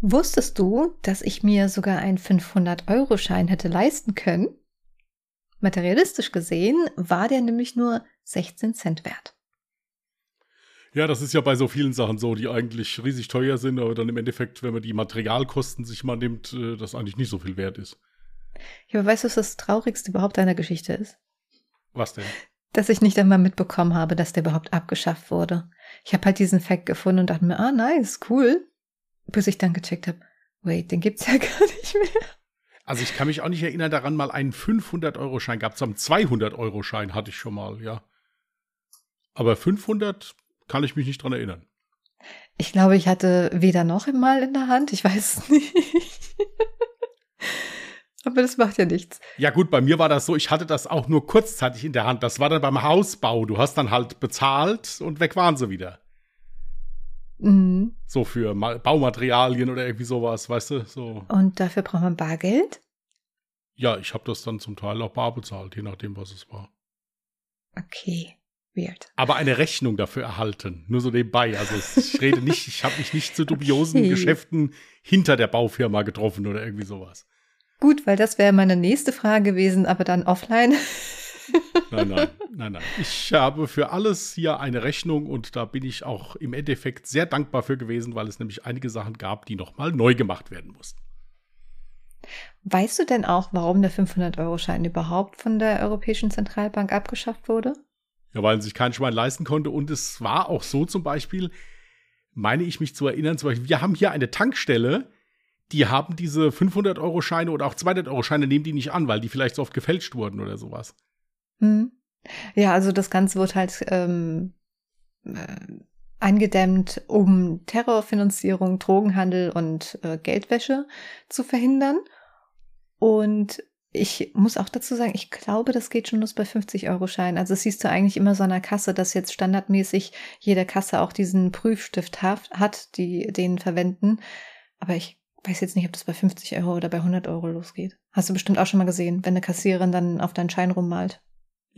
Wusstest du, dass ich mir sogar einen 500-Euro-Schein hätte leisten können? Materialistisch gesehen war der nämlich nur 16 Cent wert. Ja, das ist ja bei so vielen Sachen so, die eigentlich riesig teuer sind, aber dann im Endeffekt, wenn man die Materialkosten sich mal nimmt, äh, das eigentlich nicht so viel wert ist. Ja, aber weißt du, was das Traurigste überhaupt einer Geschichte ist? Was denn? Dass ich nicht einmal mitbekommen habe, dass der überhaupt abgeschafft wurde. Ich habe halt diesen Fact gefunden und dachte mir, ah, nice, cool. Bis ich dann gecheckt habe, wait, den gibt's ja gar nicht mehr. Also ich kann mich auch nicht erinnern daran, mal einen 500-Euro-Schein gab es. Am 200-Euro-Schein hatte ich schon mal, ja. Aber 500 kann ich mich nicht dran erinnern. Ich glaube, ich hatte weder noch mal in der Hand. Ich weiß nicht. Aber das macht ja nichts. Ja gut, bei mir war das so, ich hatte das auch nur kurzzeitig in der Hand. Das war dann beim Hausbau. Du hast dann halt bezahlt und weg waren sie wieder. Mhm. So für Baumaterialien oder irgendwie sowas, weißt du? So. Und dafür braucht man Bargeld? Ja, ich habe das dann zum Teil auch bar bezahlt, je nachdem, was es war. Okay. Weird. Aber eine Rechnung dafür erhalten, nur so nebenbei. Also ich rede nicht, ich habe mich nicht zu dubiosen okay. Geschäften hinter der Baufirma getroffen oder irgendwie sowas. Gut, weil das wäre meine nächste Frage gewesen, aber dann offline. Nein, nein, nein, nein. Ich habe für alles hier eine Rechnung und da bin ich auch im Endeffekt sehr dankbar für gewesen, weil es nämlich einige Sachen gab, die nochmal neu gemacht werden mussten. Weißt du denn auch, warum der 500-Euro-Schein überhaupt von der Europäischen Zentralbank abgeschafft wurde? Ja, weil sich kein Schwein leisten konnte. Und es war auch so zum Beispiel, meine ich mich zu erinnern, zum Beispiel, wir haben hier eine Tankstelle, die haben diese 500-Euro-Scheine oder auch 200-Euro-Scheine, nehmen die nicht an, weil die vielleicht so oft gefälscht wurden oder sowas. Hm. Ja, also das Ganze wird halt ähm, äh, eingedämmt, um Terrorfinanzierung, Drogenhandel und äh, Geldwäsche zu verhindern. Und ich muss auch dazu sagen, ich glaube, das geht schon los bei 50-Euro-Scheinen. Also siehst du eigentlich immer so an der Kasse, dass jetzt standardmäßig jede Kasse auch diesen Prüfstift hat, die den verwenden. Aber ich weiß jetzt nicht, ob das bei 50 Euro oder bei 100 Euro losgeht. Hast du bestimmt auch schon mal gesehen, wenn eine Kassiererin dann auf deinen Schein rummalt.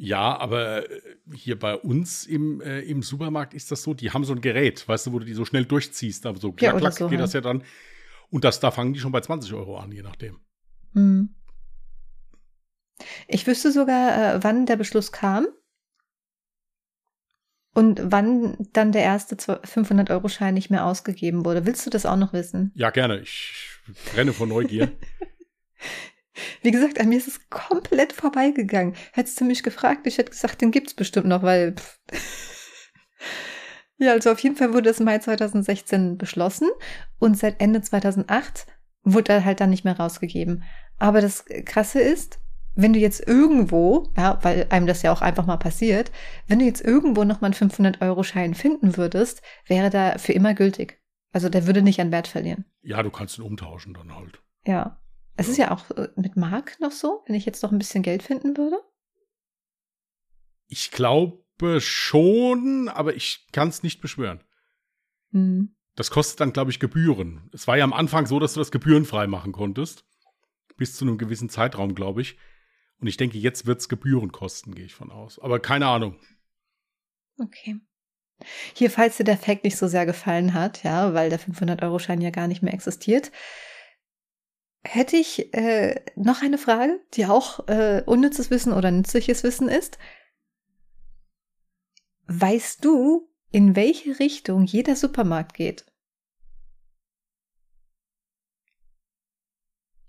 Ja, aber äh, hier bei uns im, äh, im Supermarkt ist das so, die haben so ein Gerät, weißt du, wo du die so schnell durchziehst. Aber so klack, ja, klack so, geht das ja dann. Und das, da fangen die schon bei 20 Euro an, je nachdem. Hm. Ich wüsste sogar, äh, wann der Beschluss kam und wann dann der erste 500-Euro-Schein nicht mehr ausgegeben wurde. Willst du das auch noch wissen? Ja, gerne. Ich brenne vor Neugier. Wie gesagt, an mir ist es komplett vorbeigegangen. Hättest du mich gefragt, ich hätte gesagt, den gibt's bestimmt noch, weil. ja, also auf jeden Fall wurde es im Mai 2016 beschlossen und seit Ende 2008 wurde er halt dann nicht mehr rausgegeben. Aber das Krasse ist, wenn du jetzt irgendwo, ja, weil einem das ja auch einfach mal passiert, wenn du jetzt irgendwo nochmal einen 500-Euro-Schein finden würdest, wäre der für immer gültig. Also der würde nicht an Wert verlieren. Ja, du kannst ihn umtauschen dann halt. Ja. Es ist ja auch äh, mit Mark noch so, wenn ich jetzt noch ein bisschen Geld finden würde. Ich glaube schon, aber ich kann es nicht beschwören. Hm. Das kostet dann, glaube ich, Gebühren. Es war ja am Anfang so, dass du das gebührenfrei machen konntest. Bis zu einem gewissen Zeitraum, glaube ich. Und ich denke, jetzt wird es Gebühren kosten, gehe ich von aus. Aber keine Ahnung. Okay. Hier, falls dir der Fact nicht so sehr gefallen hat, ja, weil der 500-Euro-Schein ja gar nicht mehr existiert, hätte ich äh, noch eine Frage, die auch äh, unnützes Wissen oder nützliches Wissen ist. Weißt du, in welche Richtung jeder Supermarkt geht?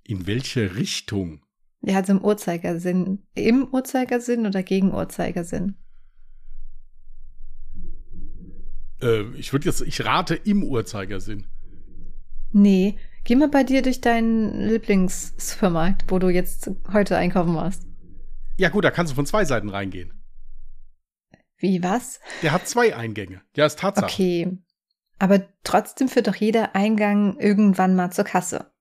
In welche Richtung? Ja, also im Uhrzeigersinn. Im Uhrzeigersinn oder gegen Uhrzeigersinn? Äh, ich würde jetzt, ich rate im Uhrzeigersinn. Nee, geh mal bei dir durch deinen Lieblingssupermarkt, wo du jetzt heute einkaufen warst. Ja gut, da kannst du von zwei Seiten reingehen. Wie, was? Der hat zwei Eingänge. Ja, ist Tatsache. Okay. Aber trotzdem führt doch jeder Eingang irgendwann mal zur Kasse.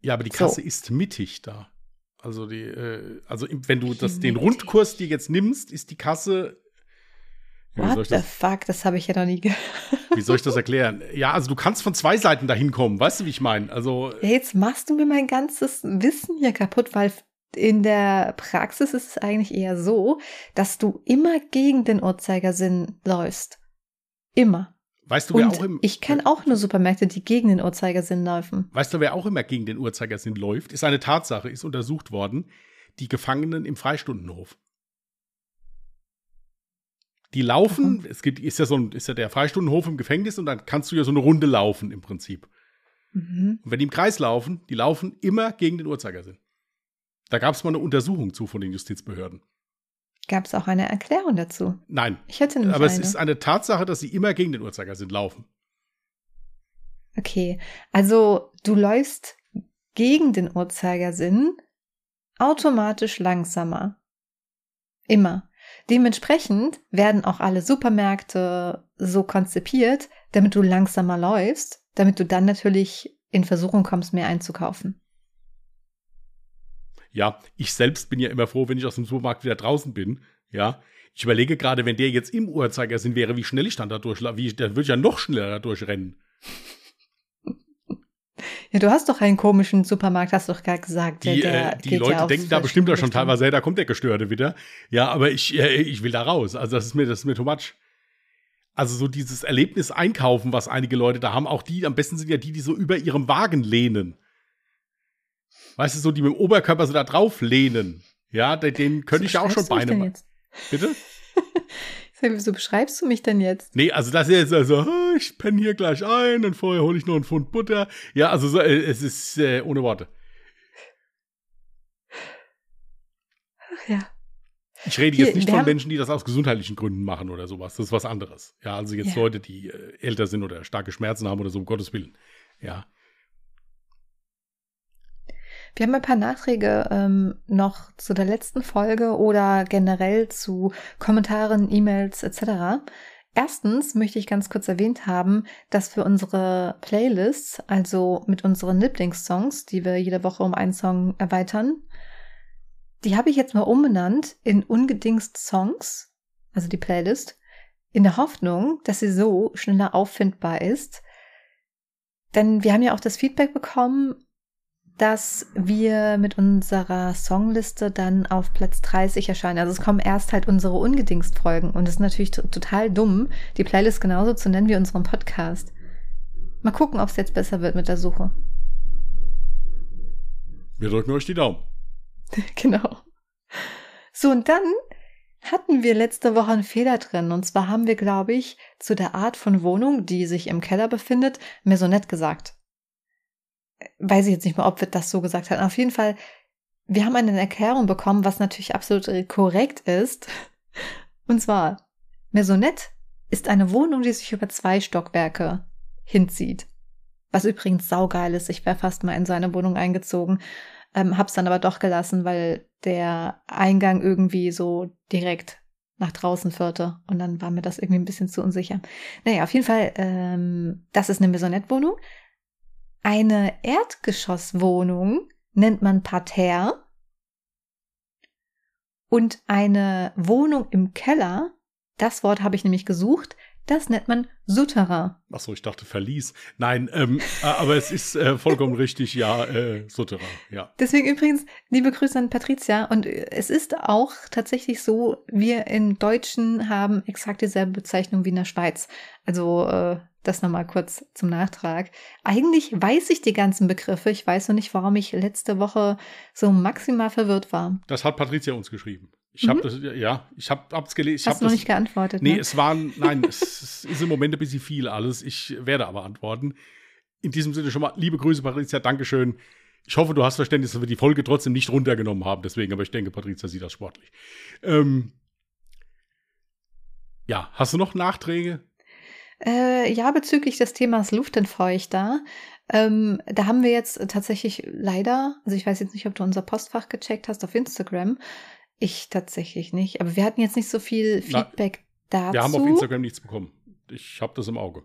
Ja, aber die Kasse so. ist mittig da. Also die, äh, also wenn du das, den Rundkurs dir jetzt nimmst, ist die Kasse. Ja, What the fuck, das habe ich ja noch nie gehört. Wie soll ich das erklären? Ja, also du kannst von zwei Seiten dahin kommen, weißt du, wie ich meine? Also. Ja, jetzt machst du mir mein ganzes Wissen hier kaputt, weil in der Praxis ist es eigentlich eher so, dass du immer gegen den Uhrzeigersinn läufst. Immer. Weißt du, wer Und auch im, ich kenne auch nur Supermärkte, die gegen den Uhrzeigersinn laufen. Weißt du, wer auch immer gegen den Uhrzeigersinn läuft? Ist eine Tatsache, ist untersucht worden. Die Gefangenen im Freistundenhof. Die laufen, es gibt, ist ja so ein, ist ja der Freistundenhof im Gefängnis und dann kannst du ja so eine Runde laufen im Prinzip. Mhm. Und wenn die im Kreis laufen, die laufen immer gegen den Uhrzeigersinn. Da gab es mal eine Untersuchung zu von den Justizbehörden. Gab es auch eine Erklärung dazu? Nein, Ich hätte nämlich aber es eine. ist eine Tatsache, dass sie immer gegen den Uhrzeigersinn laufen. Okay, also du läufst gegen den Uhrzeigersinn automatisch langsamer. Immer. Dementsprechend werden auch alle Supermärkte so konzipiert, damit du langsamer läufst, damit du dann natürlich in Versuchung kommst, mehr einzukaufen. Ja, ich selbst bin ja immer froh, wenn ich aus dem Supermarkt wieder draußen bin. Ja, ich überlege gerade, wenn der jetzt im Uhrzeigersinn wäre, wie schnell ich dann da durchlaufe. Dann würde ich ja noch schneller da durchrennen. Ja, du hast doch einen komischen Supermarkt, hast du doch gerade gesagt. Die, der äh, die geht ja Leute aufs denken da bestimmt auch schon teilweise, hey, da kommt der Gestörte wieder. Ja, aber ich, äh, ich will da raus. Also das ist mir, das ist mir too much. Also so dieses Erlebnis einkaufen, was einige Leute da haben, auch die, am besten sind ja die, die so über ihrem Wagen lehnen. Weißt du, so die mit dem Oberkörper so da drauf lehnen. Ja, de- denen könnte So ich ja auch schon Beine machen. Bitte? Wieso beschreibst du mich denn jetzt? Nee, also das ist jetzt also, ich penne hier gleich ein und vorher hole ich noch einen Pfund Butter. Ja, also so, äh, es ist äh, ohne Worte. Ach ja. Ich rede Hier, jetzt nicht wir von Menschen, die das aus gesundheitlichen Gründen machen oder sowas. Das ist was anderes. Ja, also jetzt Ja. Leute, die äh, älter sind oder starke Schmerzen haben oder so, um Gottes Willen. Ja. Wir haben ein paar Nachträge ähm, noch zu der letzten Folge oder generell zu Kommentaren, E-Mails etc. Erstens möchte ich ganz kurz erwähnt haben, dass wir unsere Playlists, also mit unseren Lieblingssongs, die wir jede Woche um einen Song erweitern, die habe ich jetzt mal umbenannt in ungedingst Songs, also die Playlist, in der Hoffnung, dass sie so schneller auffindbar ist. Denn wir haben ja auch das Feedback bekommen, dass wir mit unserer Songliste dann auf Platz 30 erscheinen. Also es kommen erst halt unsere Ungedingst-Folgen und es ist natürlich total dumm, die Playlist genauso zu nennen wie unseren Podcast. Mal gucken, ob es jetzt besser wird mit der Suche. Wir drücken euch die Daumen. genau. So, und dann hatten wir letzte Woche einen Fehler drin. Und zwar haben wir, glaube ich, zu der Art von Wohnung, die sich im Keller befindet, Maisonette gesagt. Weiß ich jetzt nicht mehr, ob wir das so gesagt haben. Auf jeden Fall, wir haben eine Erklärung bekommen, was natürlich absolut korrekt ist. Und zwar, Maisonette ist eine Wohnung, die sich über zwei Stockwerke hinzieht. Was übrigens saugeil ist. Ich wäre fast mal in seine Wohnung eingezogen. Ähm, hab's dann aber doch gelassen, weil der Eingang irgendwie so direkt nach draußen führte. Und dann war mir das irgendwie ein bisschen zu unsicher. Naja, auf jeden Fall, ähm, das ist eine Maisonette-Wohnung. Eine Erdgeschosswohnung nennt man Parterre. Und eine Wohnung im Keller, das Wort habe ich nämlich gesucht, das nennt man Souterrain. Ach so, ich dachte Verlies. Nein, ähm, äh, aber es ist äh, vollkommen richtig, ja, äh, Souterrain, ja. Deswegen übrigens liebe Grüße an Patricia. Und äh, es ist auch tatsächlich so, wir in Deutschen haben exakt dieselbe Bezeichnung wie in der Schweiz. Also äh, das nochmal kurz zum Nachtrag. Eigentlich weiß ich die ganzen Begriffe. Ich weiß nur nicht, warum ich letzte Woche so maximal verwirrt war. Das hat Patricia uns geschrieben. Ich Mhm. habe das, ja, ich habe hab's gelesen. Ich Hast hab du noch das, nicht geantwortet? Nee, ne? es waren, nein, es, es ist im Moment ein bisschen viel alles. Ich werde aber antworten. In diesem Sinne schon mal liebe Grüße, Patricia, Dankeschön. Ich hoffe, du hast Verständnis, dass wir die Folge trotzdem nicht runtergenommen haben, deswegen, aber ich denke, Patricia sieht das sportlich. Ähm, ja, hast du noch Nachträge? Äh, ja, bezüglich des Themas Luftentfeuchter. Ähm, da haben wir jetzt tatsächlich leider, also ich weiß jetzt nicht, ob du unser Postfach gecheckt hast auf Instagram. Ich tatsächlich nicht. Aber wir hatten jetzt nicht so viel Na, Feedback dazu. Wir haben auf Instagram nichts bekommen. Ich habe das im Auge.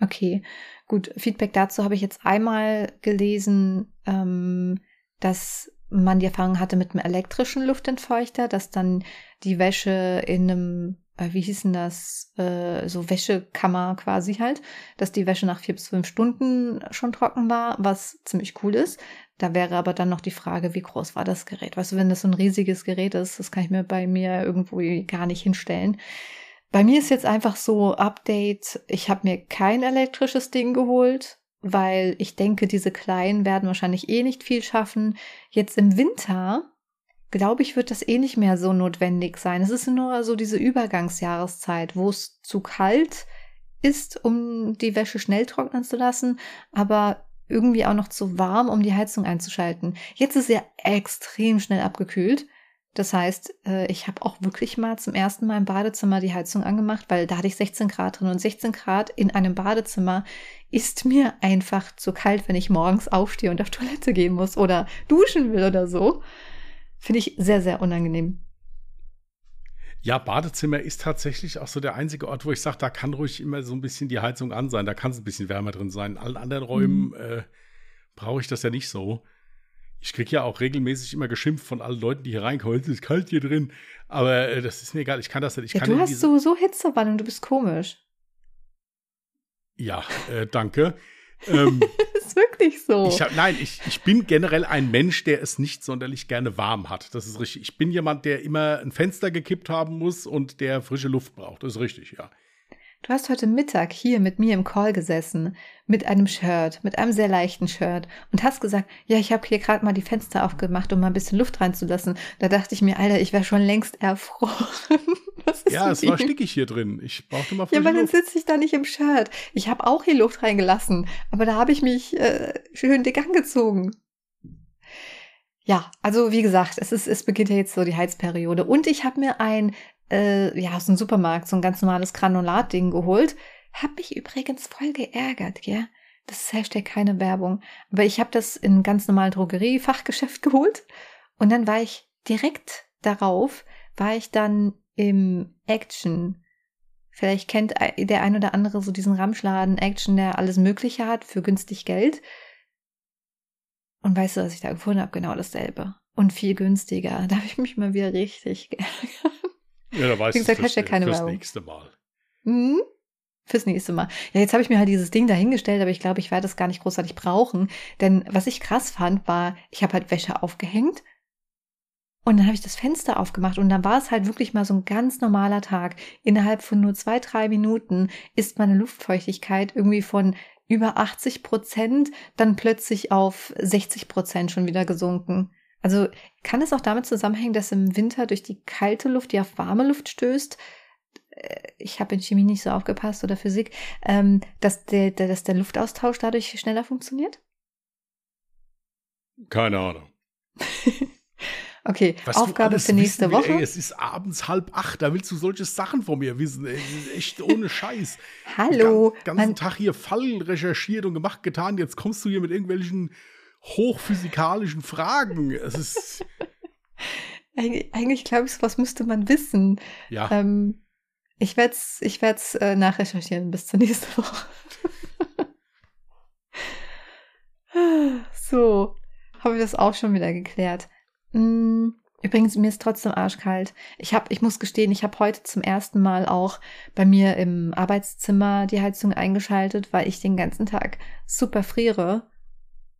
Okay, gut. Feedback dazu habe ich jetzt einmal gelesen, ähm, dass man die Erfahrung hatte mit einem elektrischen Luftentfeuchter, dass dann die Wäsche in einem, äh, wie hieß denn das, äh, so Wäschekammer quasi halt, dass die Wäsche nach vier bis fünf Stunden schon trocken war, was ziemlich cool ist. Da wäre aber dann noch die Frage, wie groß war das Gerät? Weißt du, wenn das so ein riesiges Gerät ist, das kann ich mir bei mir irgendwo gar nicht hinstellen. Bei mir ist jetzt einfach so Update, ich habe mir kein elektrisches Ding geholt, weil ich denke, diese kleinen werden wahrscheinlich eh nicht viel schaffen. Jetzt im Winter, glaube ich, wird das eh nicht mehr so notwendig sein. Es ist nur so diese Übergangsjahreszeit, wo es zu kalt ist, um die Wäsche schnell trocknen zu lassen, aber irgendwie auch noch zu warm, um die Heizung einzuschalten. Jetzt ist ja extrem schnell abgekühlt. Das heißt, äh, ich habe auch wirklich mal zum ersten Mal im Badezimmer die Heizung angemacht, weil da hatte ich 16 Grad drin und 16 Grad in einem Badezimmer ist mir einfach zu kalt, wenn ich morgens aufstehe und auf Toilette gehen muss oder duschen will oder so. Finde ich sehr, sehr unangenehm. Ja, Badezimmer ist tatsächlich auch so der einzige Ort, wo ich sage, da kann ruhig immer so ein bisschen die Heizung an sein. Da kann es ein bisschen wärmer drin sein. In allen anderen Räumen mhm. äh, brauche ich das ja nicht so. Ich kriege ja auch regelmäßig immer geschimpft von allen Leuten, die hier reinkommen. Es ist kalt hier drin. Aber äh, das ist mir egal. Ich kann das nicht. Ich ja, kann du hast sowieso Hitzewand und du bist komisch. Ja, äh, danke. ähm, ist wirklich so. Ich hab, nein, ich, ich bin generell ein Mensch, der es nicht sonderlich gerne warm hat. Das ist richtig. Ich bin jemand, der immer ein Fenster gekippt haben muss und der frische Luft braucht. Das ist richtig, ja. Du hast heute Mittag hier mit mir im Call gesessen, mit einem Shirt, mit einem sehr leichten Shirt und hast gesagt, ja, ich habe hier gerade mal die Fenster aufgemacht, um mal ein bisschen Luft reinzulassen. Da dachte ich mir, Alter, ich wäre schon längst erfroren. ja, es war stickig hier drin. Ich brauchte mal Ja, aber dann sitze ich da nicht im Shirt. Ich habe auch hier Luft reingelassen, aber da habe ich mich äh, schön dick angezogen. Ja, also wie gesagt, es ist, es beginnt ja jetzt so die Heizperiode und ich habe mir ein äh, ja, aus dem Supermarkt so ein ganz normales Granulatding geholt. Hab mich übrigens voll geärgert, ja. Das ist Hashtag keine Werbung. Aber ich habe das in ganz normalen Drogeriefachgeschäft geholt. Und dann war ich direkt darauf, war ich dann im Action. Vielleicht kennt der ein oder andere so diesen Ramschladen Action, der alles Mögliche hat für günstig Geld. Und weißt du, was ich da gefunden habe? Genau dasselbe. Und viel günstiger. Da habe ich mich mal wieder richtig geärgert. Ja, da weiß ich gesagt, fürs, keine fürs nächste Mal. Mhm. Fürs nächste Mal. Ja, jetzt habe ich mir halt dieses Ding dahingestellt, aber ich glaube, ich werde das gar nicht großartig brauchen. Denn was ich krass fand, war, ich habe halt Wäsche aufgehängt und dann habe ich das Fenster aufgemacht und dann war es halt wirklich mal so ein ganz normaler Tag. Innerhalb von nur zwei, drei Minuten ist meine Luftfeuchtigkeit irgendwie von über 80 Prozent dann plötzlich auf 60 Prozent schon wieder gesunken. Also kann es auch damit zusammenhängen, dass im Winter durch die kalte Luft, die auf warme Luft stößt, äh, ich habe in Chemie nicht so aufgepasst oder Physik, ähm, dass, der, dass der Luftaustausch dadurch schneller funktioniert? Keine Ahnung. okay, Was Aufgabe für nächste Woche. Ey, es ist abends halb acht, da willst du solche Sachen von mir wissen. Ey, echt ohne Scheiß. Hallo. Den ganzen Tag hier Fall recherchiert und gemacht, getan. Jetzt kommst du hier mit irgendwelchen hochphysikalischen Fragen. Es ist. Eig eigentlich glaube ich, was müsste man wissen. Ja. Ähm, ich werde es ich werd's, äh, nachrecherchieren bis zur nächsten Woche. so, haben wir das auch schon wieder geklärt. Mm, übrigens, mir ist trotzdem arschkalt. Ich, hab, ich muss gestehen, ich habe heute zum ersten Mal auch bei mir im Arbeitszimmer die Heizung eingeschaltet, weil ich den ganzen Tag super friere.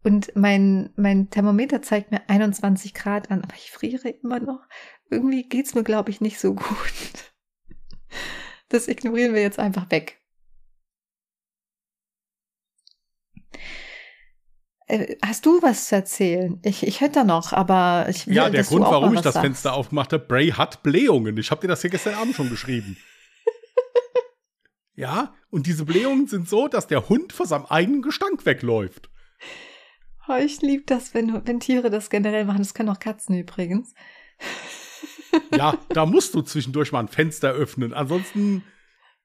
Und mein, mein Thermometer zeigt mir 21 Grad an, aber ich friere immer noch. Irgendwie geht's mir, glaube ich, nicht so gut. Das ignorieren wir jetzt einfach weg. Äh, hast du was zu erzählen? Ich, ich hätte da noch, aber ich will, Ja, der Grund, warum ich das sagst. Fenster aufgemacht habe, Bray hat Blähungen. Ich habe dir das hier gestern Abend schon geschrieben. ja, und diese Blähungen sind so, dass der Hund vor seinem eigenen Gestank wegläuft. Oh, ich liebe das, wenn, wenn Tiere das generell machen. Das können auch Katzen übrigens. Ja, da musst du zwischendurch mal ein Fenster öffnen. Ansonsten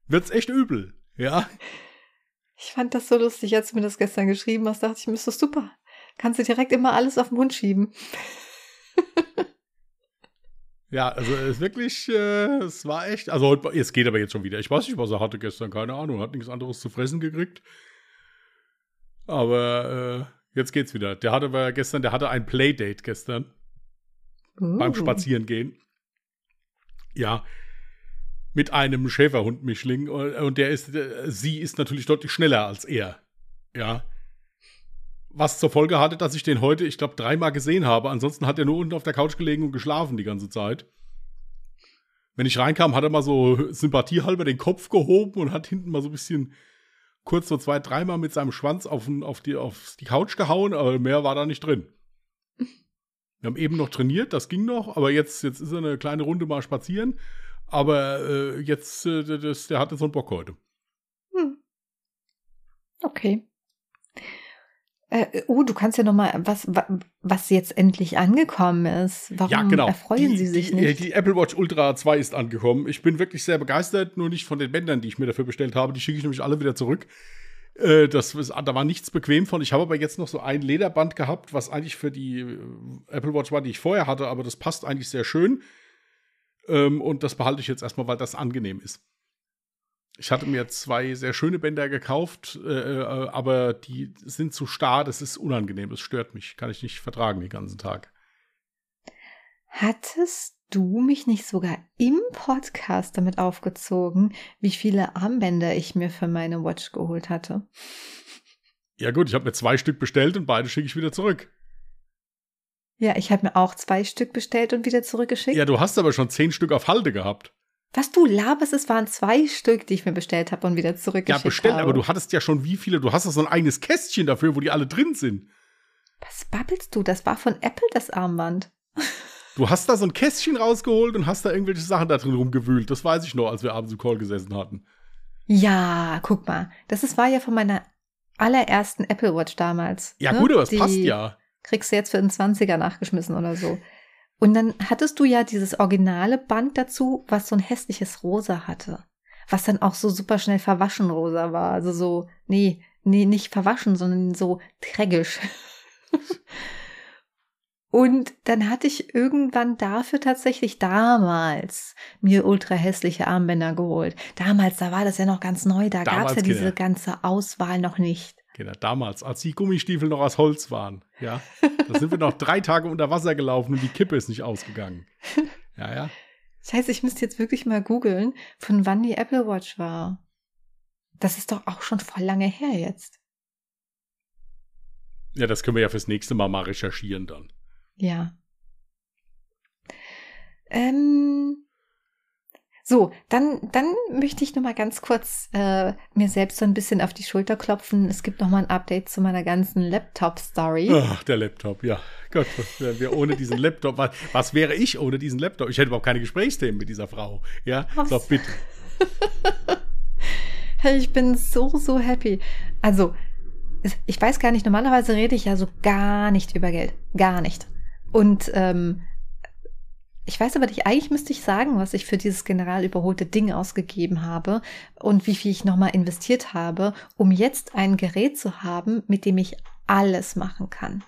wird's echt übel. Ja. Ich fand das so lustig, als du mir das gestern geschrieben hast. Dachte ich mir, ist doch super. Kannst du direkt immer alles auf den Mund schieben. Ja, also es ist wirklich, äh, es war echt, also es geht aber jetzt schon wieder. Ich weiß nicht, was er hatte gestern, keine Ahnung, hat nichts anderes zu fressen gekriegt. Aber äh, Jetzt geht's wieder. Der hatte aber gestern, der hatte ein Playdate gestern. Uh. Beim Spazierengehen. Ja. Mit einem Schäferhund-Mischling. Und der ist, sie ist natürlich deutlich schneller als er. Ja. Was zur Folge hatte, dass ich den heute, ich glaube, dreimal gesehen habe. Ansonsten hat er nur unten auf der Couch gelegen und geschlafen die ganze Zeit. Wenn ich reinkam, hat er mal so sympathiehalber den Kopf gehoben und hat hinten mal so ein bisschen kurz so zwei, dreimal mit seinem Schwanz auf, auf, die, auf die Couch gehauen, aber mehr war da nicht drin. Wir haben eben noch trainiert, das ging noch, aber jetzt, jetzt ist er eine kleine Runde mal spazieren. Aber äh, jetzt, äh, das, der hatte so einen Bock heute. Hm. Okay. Äh, oh, du kannst ja noch mal was, was jetzt endlich angekommen ist. Warum ja, genau. erfreuen die, Sie sich die, nicht? Die Apple Watch Ultra 2 ist angekommen. Ich bin wirklich sehr begeistert, nur nicht von den Bändern, die ich mir dafür bestellt habe. Die schicke ich nämlich alle wieder zurück. Äh, das, da war nichts bequem von. Ich habe aber jetzt noch so ein Lederband gehabt, was eigentlich für die äh, Apple Watch war, die ich vorher hatte, aber das passt eigentlich sehr schön. Ähm, und das behalte ich jetzt erstmal, weil das angenehm ist. Ich hatte mir zwei sehr schöne Bänder gekauft, äh, äh, aber die sind zu starr, das ist unangenehm, das stört mich, kann ich nicht vertragen den ganzen Tag. Hattest du mich nicht sogar im Podcast damit aufgezogen, wie viele Armbänder ich mir für meine Watch geholt hatte? Ja gut, ich habe mir zwei Stück bestellt und beide schicke ich wieder zurück. Ja, ich habe mir auch zwei Stück bestellt und wieder zurückgeschickt. Ja, du hast aber schon zehn Stück auf Halde gehabt. Was du laberst, es waren zwei Stück, die ich mir bestellt habe und wieder zurückgeschickt habe. Ja, bestellt, habe. aber du hattest ja schon wie viele? Du hast ja so ein eigenes Kästchen dafür, wo die alle drin sind. Was babbelst du? Das war von Apple das Armband. Du hast da so ein Kästchen rausgeholt und hast da irgendwelche Sachen da drin rumgewühlt. Das weiß ich noch, als wir abends im Call gesessen hatten. Ja, guck mal. Das ist, war ja von meiner allerersten Apple Watch damals. Ja, ne? gut, aber es passt ja. Kriegst du jetzt für einen 20er nachgeschmissen oder so. Und dann hattest du ja dieses originale Band dazu, was so ein hässliches Rosa hatte. Was dann auch so super schnell verwaschen rosa war. Also so, nee, nee, nicht verwaschen, sondern so trägisch. Und dann hatte ich irgendwann dafür tatsächlich damals mir ultra hässliche Armbänder geholt. Damals, da war das ja noch ganz neu, da gab es ja diese ganze Auswahl noch nicht. Genau, damals, als die Gummistiefel noch aus Holz waren. Ja, da sind wir noch drei Tage unter Wasser gelaufen und die Kippe ist nicht ausgegangen. Ja, ja. Scheiße, ich müsste jetzt wirklich mal googeln, von wann die Apple Watch war. Das ist doch auch schon voll lange her jetzt. Ja, das können wir ja fürs nächste Mal mal recherchieren dann. Ja. Ähm, so, dann, dann möchte ich noch mal ganz kurz äh, mir selbst so ein bisschen auf die Schulter klopfen. Es gibt noch mal ein Update zu meiner ganzen Laptop-Story. Ach, der Laptop, ja. Gott, was wären wir ohne diesen Laptop? Was, was, wäre ich ohne diesen Laptop? Ich hätte überhaupt keine Gesprächsthemen mit dieser Frau. Ja, was? so bitte. hey, ich bin so, so happy. Also, ich weiß gar nicht, normalerweise rede ich ja so gar nicht über Geld. Gar nicht. Und ähm, ich weiß aber nicht, eigentlich müsste ich sagen, was ich für dieses general überholte Ding ausgegeben habe und wie viel ich nochmal investiert habe, um jetzt ein Gerät zu haben, mit dem ich alles machen kann.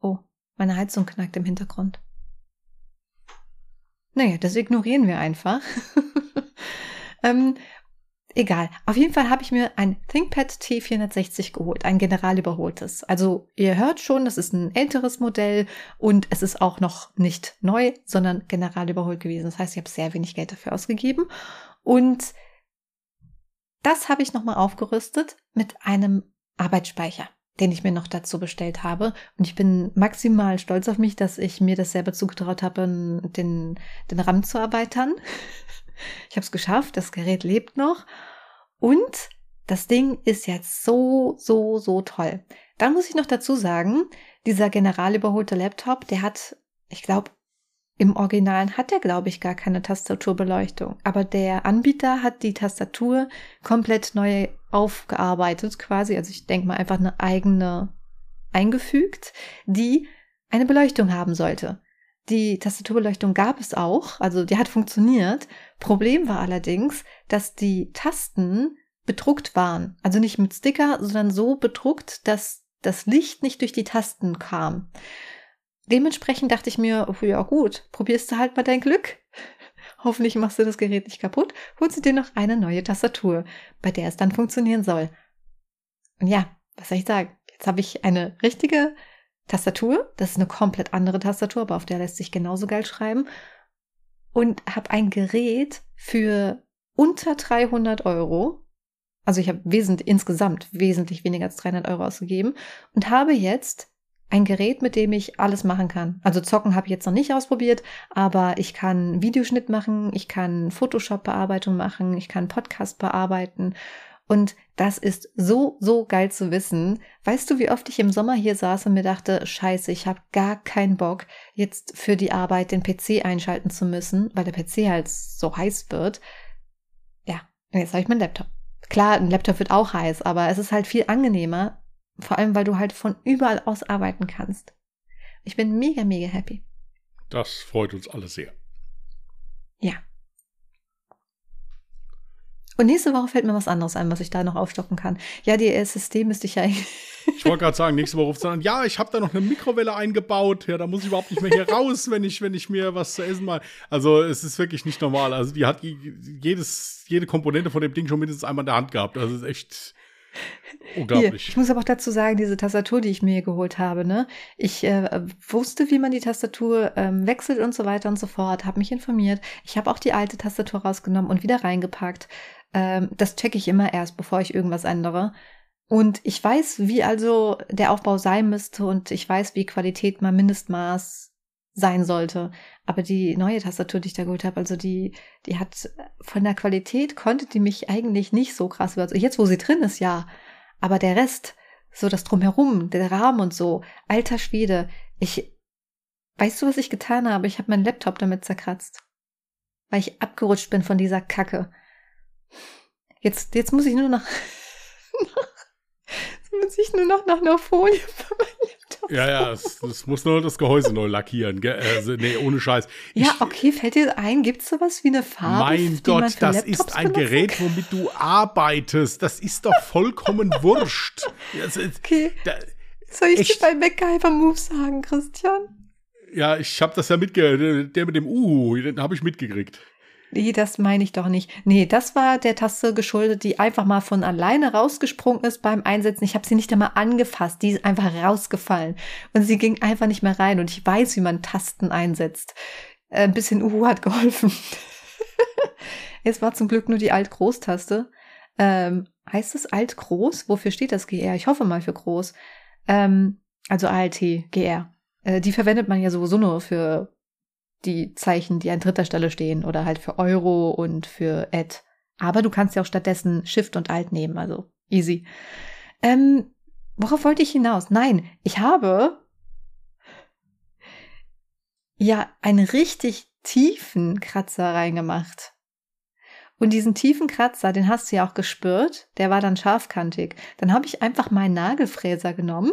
Oh, meine Heizung knackt im Hintergrund. Naja, das ignorieren wir einfach. ähm, Egal. Auf jeden Fall habe ich mir ein ThinkPad T460 geholt, ein general überholtes. Also ihr hört schon, das ist ein älteres Modell und es ist auch noch nicht neu, sondern general überholt gewesen. Das heißt, ich habe sehr wenig Geld dafür ausgegeben und das habe ich nochmal aufgerüstet mit einem Arbeitsspeicher, den ich mir noch dazu bestellt habe. Und ich bin maximal stolz auf mich, dass ich mir das selber zugetraut habe, den, den RAM zu erweitern. Ich habe es geschafft, das Gerät lebt noch und das Ding ist jetzt so, so, so toll. Dann muss ich noch dazu sagen, dieser general überholte Laptop, der hat, ich glaube, im Originalen hat er, glaube ich, gar keine Tastaturbeleuchtung. Aber der Anbieter hat die Tastatur komplett neu aufgearbeitet, quasi. Also ich denke mal einfach eine eigene eingefügt, die eine Beleuchtung haben sollte. Die Tastaturbeleuchtung gab es auch, also die hat funktioniert. Problem war allerdings, dass die Tasten bedruckt waren. Also nicht mit Sticker, sondern so bedruckt, dass das Licht nicht durch die Tasten kam. Dementsprechend dachte ich mir, oh, ja gut, probierst du halt mal dein Glück. Hoffentlich machst du das Gerät nicht kaputt. Holst du dir noch eine neue Tastatur, bei der es dann funktionieren soll. Und ja, was soll ich sagen? Jetzt habe ich eine richtige Tastatur. Das ist eine komplett andere Tastatur, aber auf der lässt sich genauso geil schreiben. Und habe ein Gerät für unter 300 Euro. Also ich habe wesentlich, insgesamt wesentlich weniger als 300 Euro ausgegeben und habe jetzt ein Gerät, mit dem ich alles machen kann. Also zocken habe ich jetzt noch nicht ausprobiert, aber ich kann Videoschnitt machen, ich kann Photoshop-Bearbeitung machen, ich kann Podcast bearbeiten. Und das ist so, so geil zu wissen. Weißt du, wie oft ich im Sommer hier saß und mir dachte, scheiße, ich habe gar keinen Bock, jetzt für die Arbeit den PC einschalten zu müssen, weil der PC halt so heiß wird. Ja, jetzt habe ich meinen Laptop. Klar, ein Laptop wird auch heiß, aber es ist halt viel angenehmer, vor allem, weil du halt von überall aus arbeiten kannst. Ich bin mega, mega happy. Das freut uns alle sehr. Ja. Und nächste Woche fällt mir was anderes ein, was ich da noch aufstocken kann. Ja, die SSD müsste ich ja eigentlich. Ich wollte gerade sagen, nächste Woche ruft an, ja, ich habe da noch eine Mikrowelle eingebaut. Ja, da muss ich überhaupt nicht mehr hier raus, wenn ich, wenn ich mir was zu essen mal. Also es ist wirklich nicht normal. Also die hat jedes, jede Komponente von dem Ding schon mindestens einmal in der Hand gehabt. Also es ist echt Unglaublich. Hier, ich muss aber auch dazu sagen, diese Tastatur, die ich mir geholt habe, ne, ich äh, wusste, wie man die Tastatur ähm, wechselt und so weiter und so fort, habe mich informiert. Ich habe auch die alte Tastatur rausgenommen und wieder reingepackt. Ähm, das checke ich immer erst, bevor ich irgendwas ändere. Und ich weiß, wie also der Aufbau sein müsste und ich weiß, wie Qualität mal Mindestmaß sein sollte. Aber die neue Tastatur, die ich da geholt habe, also die, die hat von der Qualität konnte die mich eigentlich nicht so krass über. Jetzt, wo sie drin ist, ja. Aber der Rest, so das drumherum, der Rahmen und so, alter Schwede, ich, weißt du, was ich getan habe? Ich habe meinen Laptop damit zerkratzt. Weil ich abgerutscht bin von dieser Kacke. Jetzt, jetzt muss ich nur noch, jetzt muss ich nur noch nach einer Folie für mein ja, ja, es, es, muss nur das Gehäuse neu lackieren. Also, nee, ohne Scheiß. Ich, ja, okay, fällt dir ein, gibt es sowas wie eine Farbe? Mein Gott, das ist ein Gerät, womit du arbeitest. Das ist doch vollkommen wurscht. Ist, okay. Da, Soll ich echt? dir bei MacGyver Move sagen, Christian? Ja, ich habe das ja mitgekriegt. Der mit dem U, den habe ich mitgekriegt. Nee, das meine ich doch nicht. Nee, das war der Taste geschuldet, die einfach mal von alleine rausgesprungen ist beim Einsetzen. Ich habe sie nicht einmal angefasst, die ist einfach rausgefallen. Und sie ging einfach nicht mehr rein. Und ich weiß, wie man Tasten einsetzt. Äh, ein bisschen Uhu hat geholfen. es war zum Glück nur die Alt-Groß-Taste. Ähm, heißt es Alt-Groß? Wofür steht das GR? Ich hoffe mal für groß. Ähm, also ALT, GR. Äh, die verwendet man ja sowieso nur für die Zeichen, die an dritter Stelle stehen oder halt für Euro und für Ad. Aber du kannst ja auch stattdessen Shift und Alt nehmen, also easy. Ähm, worauf wollte ich hinaus? Nein, ich habe ja einen richtig tiefen Kratzer reingemacht. Und diesen tiefen Kratzer, den hast du ja auch gespürt, der war dann scharfkantig. Dann habe ich einfach meinen Nagelfräser genommen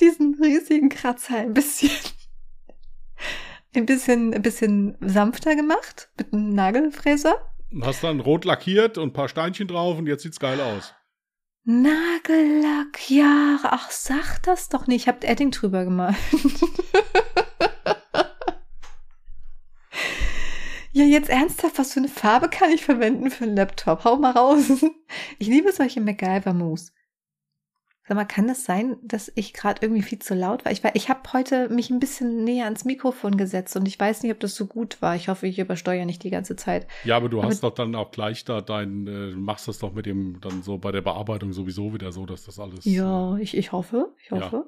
diesen riesigen Kratzer ein bisschen, ein bisschen, ein bisschen sanfter gemacht mit einem Nagelfräser. Hast dann rot lackiert und ein paar Steinchen drauf und jetzt sieht's geil aus. Nagellack, ja, ach, sag das doch nicht. Ich hab Edding drüber gemalt. ja, jetzt ernsthaft, was für eine Farbe kann ich verwenden für einen Laptop? Hau mal raus. Ich liebe solche MacGyver-Moves. Sag mal, kann das sein, dass ich gerade irgendwie viel zu laut war? Ich, war, ich habe heute mich ein bisschen näher ans Mikrofon gesetzt und ich weiß nicht, ob das so gut war. Ich hoffe, ich übersteuere nicht die ganze Zeit. Ja, aber du aber hast doch dann auch gleich da dein, äh, machst das doch mit dem dann so bei der Bearbeitung sowieso wieder so, dass das alles. Ja, äh, ich, ich hoffe. Ich hoffe. Ja.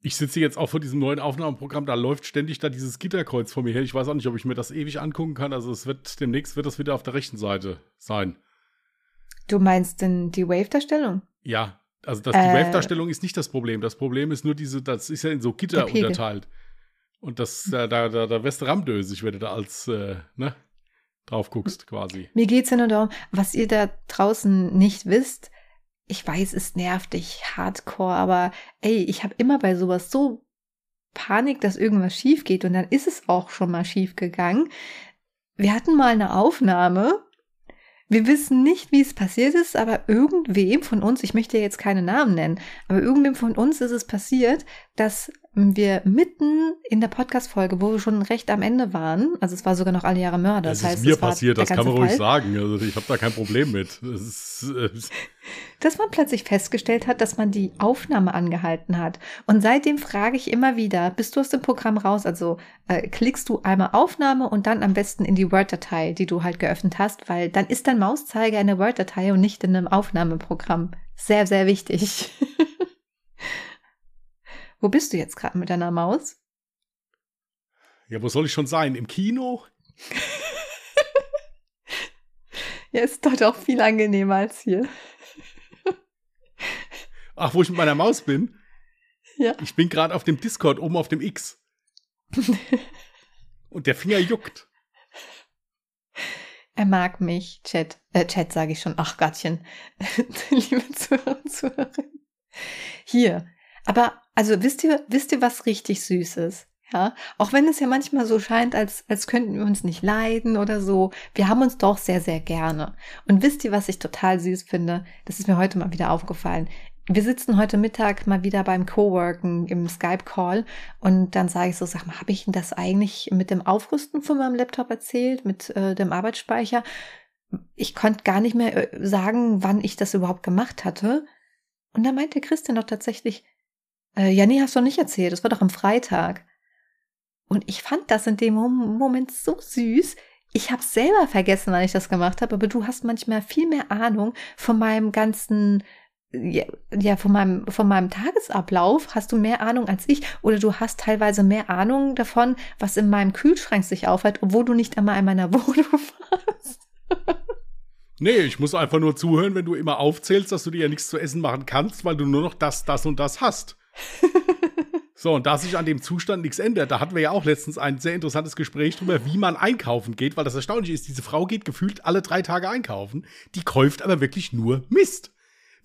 Ich sitze jetzt auch vor diesem neuen Aufnahmeprogramm, da läuft ständig da dieses Gitterkreuz vor mir her. Ich weiß auch nicht, ob ich mir das ewig angucken kann. Also es wird demnächst wird das wieder auf der rechten Seite sein. Du meinst denn die Wave-Darstellung? Ja, also das, die äh, Wave-Darstellung ist nicht das Problem. Das Problem ist nur diese, das ist ja in so Gitter unterteilt. Und das, äh, da, da, da wirst du ramdösig, wenn du da als, äh, ne, drauf guckst, quasi. Mir geht es ja nur darum, was ihr da draußen nicht wisst. Ich weiß, es nervt dich hardcore, aber ey, ich habe immer bei sowas so Panik, dass irgendwas schief geht und dann ist es auch schon mal schief gegangen. Wir hatten mal eine Aufnahme, wir wissen nicht, wie es passiert ist, aber irgendwem von uns, ich möchte jetzt keine Namen nennen, aber irgendwem von uns ist es passiert, dass wir mitten in der Podcast-Folge, wo wir schon recht am Ende waren, also es war sogar noch alle Jahre Mörder. Das, Das, ist heißt, mir es war passiert, das kann man ruhig Fall, sagen. Also ich habe da kein Problem mit. Das ist, äh, Dass man plötzlich festgestellt hat, dass man die Aufnahme angehalten hat. Und seitdem frage ich immer wieder, bist du aus dem Programm raus? Also äh, klickst du einmal Aufnahme und dann am besten in die Word-Datei, die du halt geöffnet hast, weil dann ist dein Mauszeiger in der Word-Datei und nicht in einem Aufnahmeprogramm. Sehr, sehr wichtig. Wo bist du jetzt gerade mit deiner Maus? ja, wo soll ich schon sein? Im Kino? Ja, ist dort auch viel angenehmer als hier. Ach, wo ich mit meiner Maus bin? Ja. Ich bin gerade auf dem Discord oben auf dem X. Und der Finger juckt. Er mag mich, Chat. Äh, Chat sage ich schon. Ach Gottchen. Liebe Zuhörer und Zuhörerinnen. Hier. Aber, also wisst ihr, wisst ihr, was richtig süß ist? Ja, auch wenn es ja manchmal so scheint, als, als könnten wir uns nicht leiden oder so. Wir haben uns doch sehr, sehr gerne. Und wisst ihr, was ich total süß finde? Das ist mir heute mal wieder aufgefallen. Wir sitzen heute Mittag mal wieder beim Coworken im Skype-Call und dann sage ich so, sag mal, habe ich Ihnen das eigentlich mit dem Aufrüsten von meinem Laptop erzählt, mit äh, dem Arbeitsspeicher? Ich konnte gar nicht mehr äh, sagen, wann ich das überhaupt gemacht hatte. Und da meinte Christian doch tatsächlich, äh, ja, nee, hast du doch nicht erzählt, das war doch am Freitag. Und ich fand das in dem Mom- Moment so süß. Ich habe selber vergessen, wann ich das gemacht habe, aber du hast manchmal viel mehr Ahnung von meinem ganzen, ja, ja, von meinem, von meinem Tagesablauf hast du mehr Ahnung als ich oder du hast teilweise mehr Ahnung davon, was in meinem Kühlschrank sich aufhält, obwohl du nicht einmal in meiner Wohnung warst. Nee, ich muss einfach nur zuhören, wenn du immer aufzählst, dass du dir ja nichts zu essen machen kannst, weil du nur noch das, das und das hast. So, und da sich an dem Zustand nichts ändert, da hatten wir ja auch letztens ein sehr interessantes Gespräch drüber, wie man einkaufen geht, weil das Erstaunliche ist, diese Frau geht gefühlt alle drei Tage einkaufen, die kauft aber wirklich nur Mist.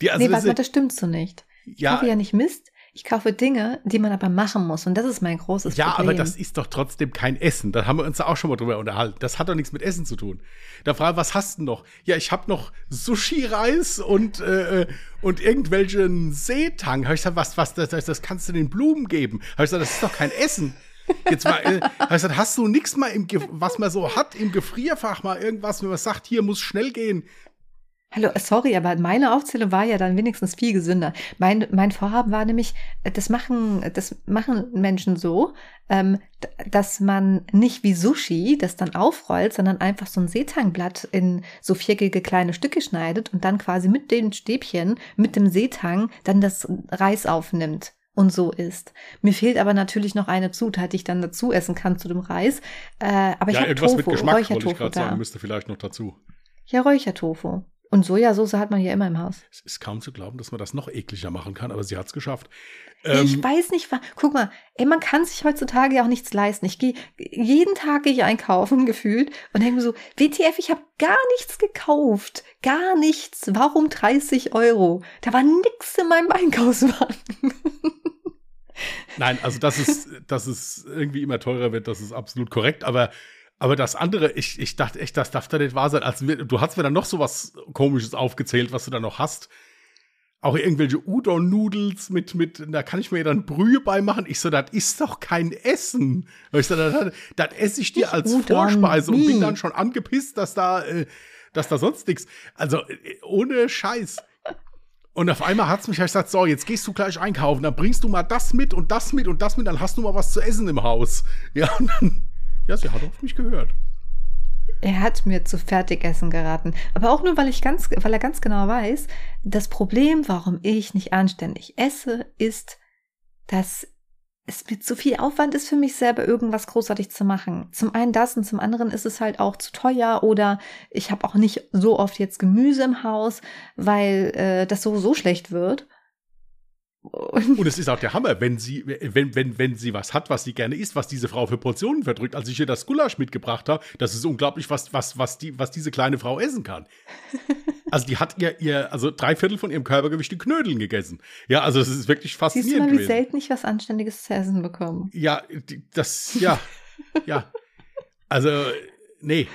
Die, also nee, das warte das stimmt so nicht. Ich ja, kaufe ja nicht Mist, ich kaufe Dinge, die man aber machen muss. Und das ist mein großes Ja, Problem. aber das ist doch trotzdem kein Essen. Da haben wir uns da auch schon mal drüber unterhalten. Das hat doch nichts mit Essen zu tun. Da frage ich, was hast du noch? Ja, ich habe noch Sushi-Reis und, äh, und irgendwelchen Seetang. Habe ich gesagt, was, was, das, das, kannst du den Blumen geben. Habe ich gesagt, das ist doch kein Essen. Jetzt mal, äh, hab ich gesagt, hast du nichts mal im, was man so hat im Gefrierfach mal irgendwas, wenn man sagt, hier muss schnell gehen. Hallo, sorry, aber meine Aufzählung war ja dann wenigstens viel gesünder. Mein, mein Vorhaben war nämlich, das machen, das machen Menschen so, ähm, dass man nicht wie Sushi das dann aufrollt, sondern einfach so ein Seetangblatt in so viereckige kleine Stücke schneidet und dann quasi mit den Stäbchen, mit dem Seetang, dann das Reis aufnimmt und so isst. Mir fehlt aber natürlich noch eine Zutat, die ich dann dazu essen kann zu dem Reis. Äh, aber ich ja, habe irgendwas Tofu, mit Geschmack, wollte ich Räuchertofu gerade da. sagen, müsste vielleicht noch dazu. Ja, Räuchertofu. Und Sojasauce hat man hier immer im Haus. Es ist kaum zu glauben, dass man das noch ekliger machen kann, aber sie hat es geschafft. ich Ähm, weiß nicht, guck mal, ey, man kann sich heutzutage ja auch nichts leisten. Ich gehe jeden Tag gehe ich einkaufen gefühlt und denke mir so, WTF, ich habe gar nichts gekauft, gar nichts. Warum 30 Euro? Da war nix in meinem Einkaufswagen. Nein, also das ist, dass es irgendwie immer teurer wird, das ist absolut korrekt, aber, aber das andere, ich, ich dachte echt, das darf da nicht wahr sein. Also, wir- du hast mir dann noch so was Komisches aufgezählt, was du da noch hast. Auch irgendwelche Udon-Nudels mit, mit, da kann ich mir dann Brühe beimachen. Ich so, das ist doch kein Essen. Und Ich so, das, esse ich dir als Udon, Vorspeise und bin dann schon angepisst, dass da, äh, dass da sonst nichts. Also, äh, ohne Scheiß. Und auf einmal hat es mich gesagt, so, jetzt gehst du gleich einkaufen, dann bringst du mal das mit und das mit und das mit, dann hast du mal was zu essen im Haus. Ja, und dann, ja, sie hat auf mich gehört. Er hat mir zu Fertigessen geraten. Aber auch nur, weil ich ganz, weil er ganz genau weiß, das Problem, warum ich nicht anständig esse, ist, dass es mir zu viel Aufwand ist für mich selber, irgendwas großartig zu machen. Zum einen das und zum anderen ist es halt auch zu teuer oder ich habe auch nicht so oft jetzt Gemüse im Haus, weil äh, das so, so schlecht wird. Und Und es ist auch der Hammer, wenn sie, wenn, wenn, wenn sie was hat, was sie gerne isst, was diese Frau für Portionen verdrückt. Als ich ihr das Gulasch mitgebracht habe, das ist unglaublich, was, was, was, die, was diese kleine Frau essen kann. Also die hat ihr, ihr, also drei Viertel von ihrem Körpergewicht in Knödeln gegessen. Ja, also es ist wirklich siehst du faszinierend mal, wie gewesen. selten ich was Anständiges zu essen bekomme. Ja, das, ja, ja. Also, nee.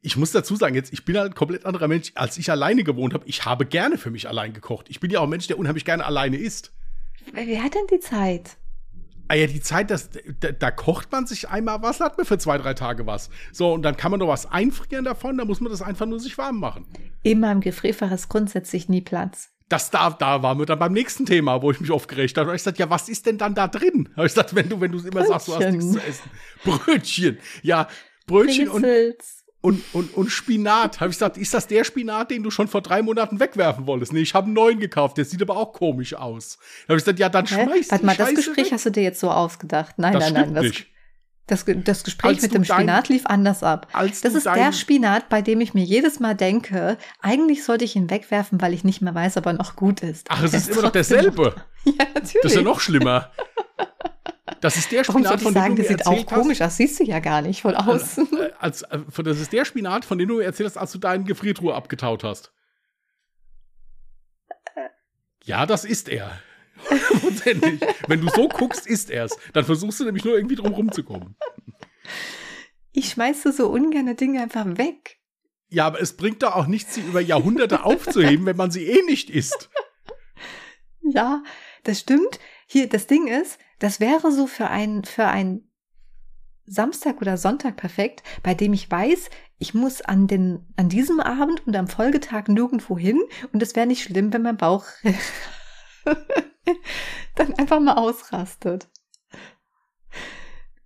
Ich muss dazu sagen, jetzt, ich bin halt ein komplett anderer Mensch. Als ich alleine gewohnt habe, ich habe gerne für mich allein gekocht. Ich bin ja auch ein Mensch, der unheimlich gerne alleine isst. wer hat denn die Zeit? Ah ja, die Zeit, das, da, da, kocht man sich einmal was, hat man für zwei, drei Tage was. So, und dann kann man noch was einfrieren davon, da muss man das einfach nur sich warm machen. Immer im Gefrierfach ist grundsätzlich nie Platz. Das da, da waren wir dann beim nächsten Thema, wo ich mich aufgeregt habe. Da habe ich gesagt, ja, was ist denn dann da drin? Habe ich gesagt, wenn du, wenn du immer Brötchen. sagst, du hast nichts zu essen. Brötchen. Ja, Brötchen Rätsels. und und, und, und Spinat. Habe ich gesagt, ist das der Spinat, den du schon vor drei Monaten wegwerfen wolltest? Nee, ich habe einen neuen gekauft, der sieht aber auch komisch aus. Da habe ich gesagt, ja, dann Hä? schmeiß Warte mal, das Gespräch weg. hast du dir jetzt so ausgedacht. Nein, das nein, nein. Das, das, das Gespräch als mit dem dein, Spinat lief anders ab. das ist der Spinat, bei dem ich mir jedes Mal denke, eigentlich sollte ich ihn wegwerfen, weil ich nicht mehr weiß, ob er noch gut ist. Ach, es ist immer noch derselbe. ja, natürlich. Das ist ja noch schlimmer. Das ist der Spinat, Warum von dem sagen, du mir der sieht auch komisch aus. Siehst du ja gar nicht von außen. Äh, als, als, äh, das ist der Spinat, von dem du mir erzählt hast, als du deinen Gefriertruhe abgetaut hast. Ja, das ist er. Wenn du so guckst, ist er es. Dann versuchst du nämlich nur irgendwie drum rumzukommen. Ich schmeiße so ungerne Dinge einfach weg. Ja, aber es bringt doch auch nichts, sie über Jahrhunderte aufzuheben, wenn man sie eh nicht isst. Ja, das stimmt. Hier, das Ding ist, das wäre so für ein, für ein Samstag oder Sonntag perfekt, bei dem ich weiß, ich muss an den, an diesem Abend und am Folgetag nirgendwo hin und es wäre nicht schlimm, wenn mein Bauch dann einfach mal ausrastet.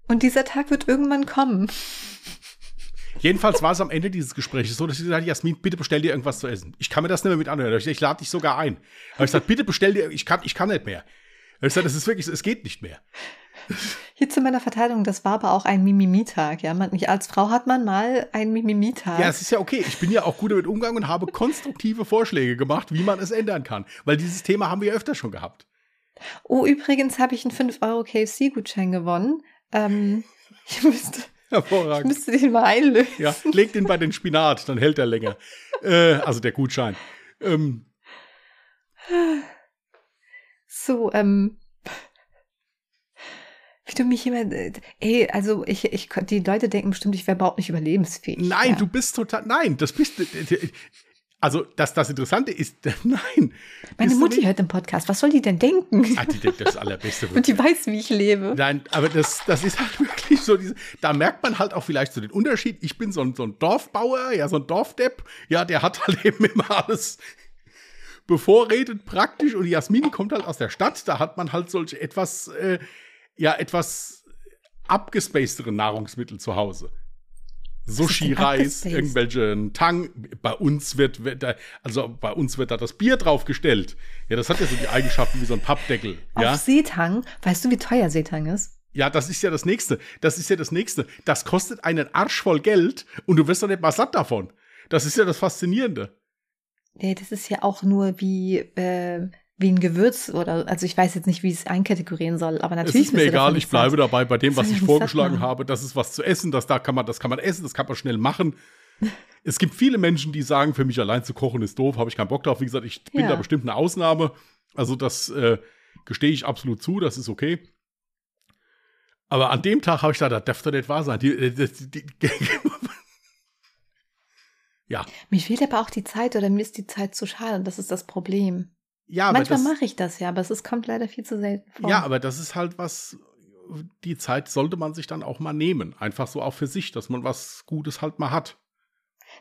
Und dieser Tag wird irgendwann kommen. Jedenfalls war es am Ende dieses Gesprächs so, dass ich gesagt Jasmin, bitte bestell dir irgendwas zu essen. Ich kann mir das nicht mehr mit anhören. Ich, lade dich sogar ein. Habe ich gesagt, bitte bestell dir, ich kann, ich kann nicht mehr. Ich gesagt, es ist wirklich, es geht nicht mehr. Hier zu meiner Verteidigung, das war aber auch ein Mimimitag. Ja, man, als Frau hat man mal einen Mimimitag. Ja, es ist ja okay. Ich bin ja auch gut damit umgegangen und habe konstruktive Vorschläge gemacht, wie man es ändern kann. Weil dieses Thema haben wir ja öfter schon gehabt. Oh, übrigens habe ich einen 5-Euro KFC-Gutschein gewonnen. Ähm, ich müsste, Hervorragend. Ich müsste den mal einlösen. Ja, leg den bei den Spinat, dann hält er länger. äh, also der Gutschein. Ähm, so, ähm, wie du mich immer, ey, also ich, ich, die Leute denken bestimmt, ich wäre überhaupt nicht überlebensfähig. Nein, ja. du bist total, nein, das bist, also das, das Interessante ist, nein. Meine Mutti hört den Podcast, was soll die denn denken? Ah, die denkt das Allerbeste. Und die weiß, wie ich lebe. Nein, aber das, das ist halt wirklich so, diese, da merkt man halt auch vielleicht so den Unterschied. Ich bin so ein, so ein Dorfbauer, ja, so ein Dorfdepp, ja, der hat halt eben immer alles bevorredet praktisch und Jasmin kommt halt aus der Stadt, da hat man halt solche etwas, äh, ja, etwas abgespacedere Nahrungsmittel zu Hause. Sushi-Reis, irgendwelche Tang. Bei uns wird, wird da, also bei uns wird da das Bier draufgestellt. Ja, das hat ja so die Eigenschaften wie so ein Pappdeckel. Ja? Auf Seetang, weißt du, wie teuer Seetang ist? Ja, das ist ja das Nächste. Das ist ja das Nächste. Das kostet einen Arsch voll Geld und du wirst doch nicht mal satt davon. Das ist ja das Faszinierende. Nee, das ist ja auch nur wie, äh, wie ein Gewürz oder, also ich weiß jetzt nicht, wie es einkategorieren soll, aber natürlich. Es ist mir egal, ich bleibe dabei bei dem, was ich vorgeschlagen habe. Das ist was zu essen, das da kann man, das kann man essen, das kann man schnell machen. es gibt viele Menschen, die sagen, für mich allein zu kochen ist doof, habe ich keinen Bock drauf. Wie gesagt, ich bin ja. da bestimmt eine Ausnahme. Also das äh, gestehe ich absolut zu, das ist okay. Aber an dem Tag habe ich da, das darf doch nicht wahr sein. Die, äh, die, die, die Ja. Mir fehlt aber auch die Zeit oder mir ist die Zeit zu schade. Das ist das Problem. Ja, Manchmal mache ich das ja, aber es ist, kommt leider viel zu selten vor. Ja, aber das ist halt was, die Zeit sollte man sich dann auch mal nehmen. Einfach so auch für sich, dass man was Gutes halt mal hat.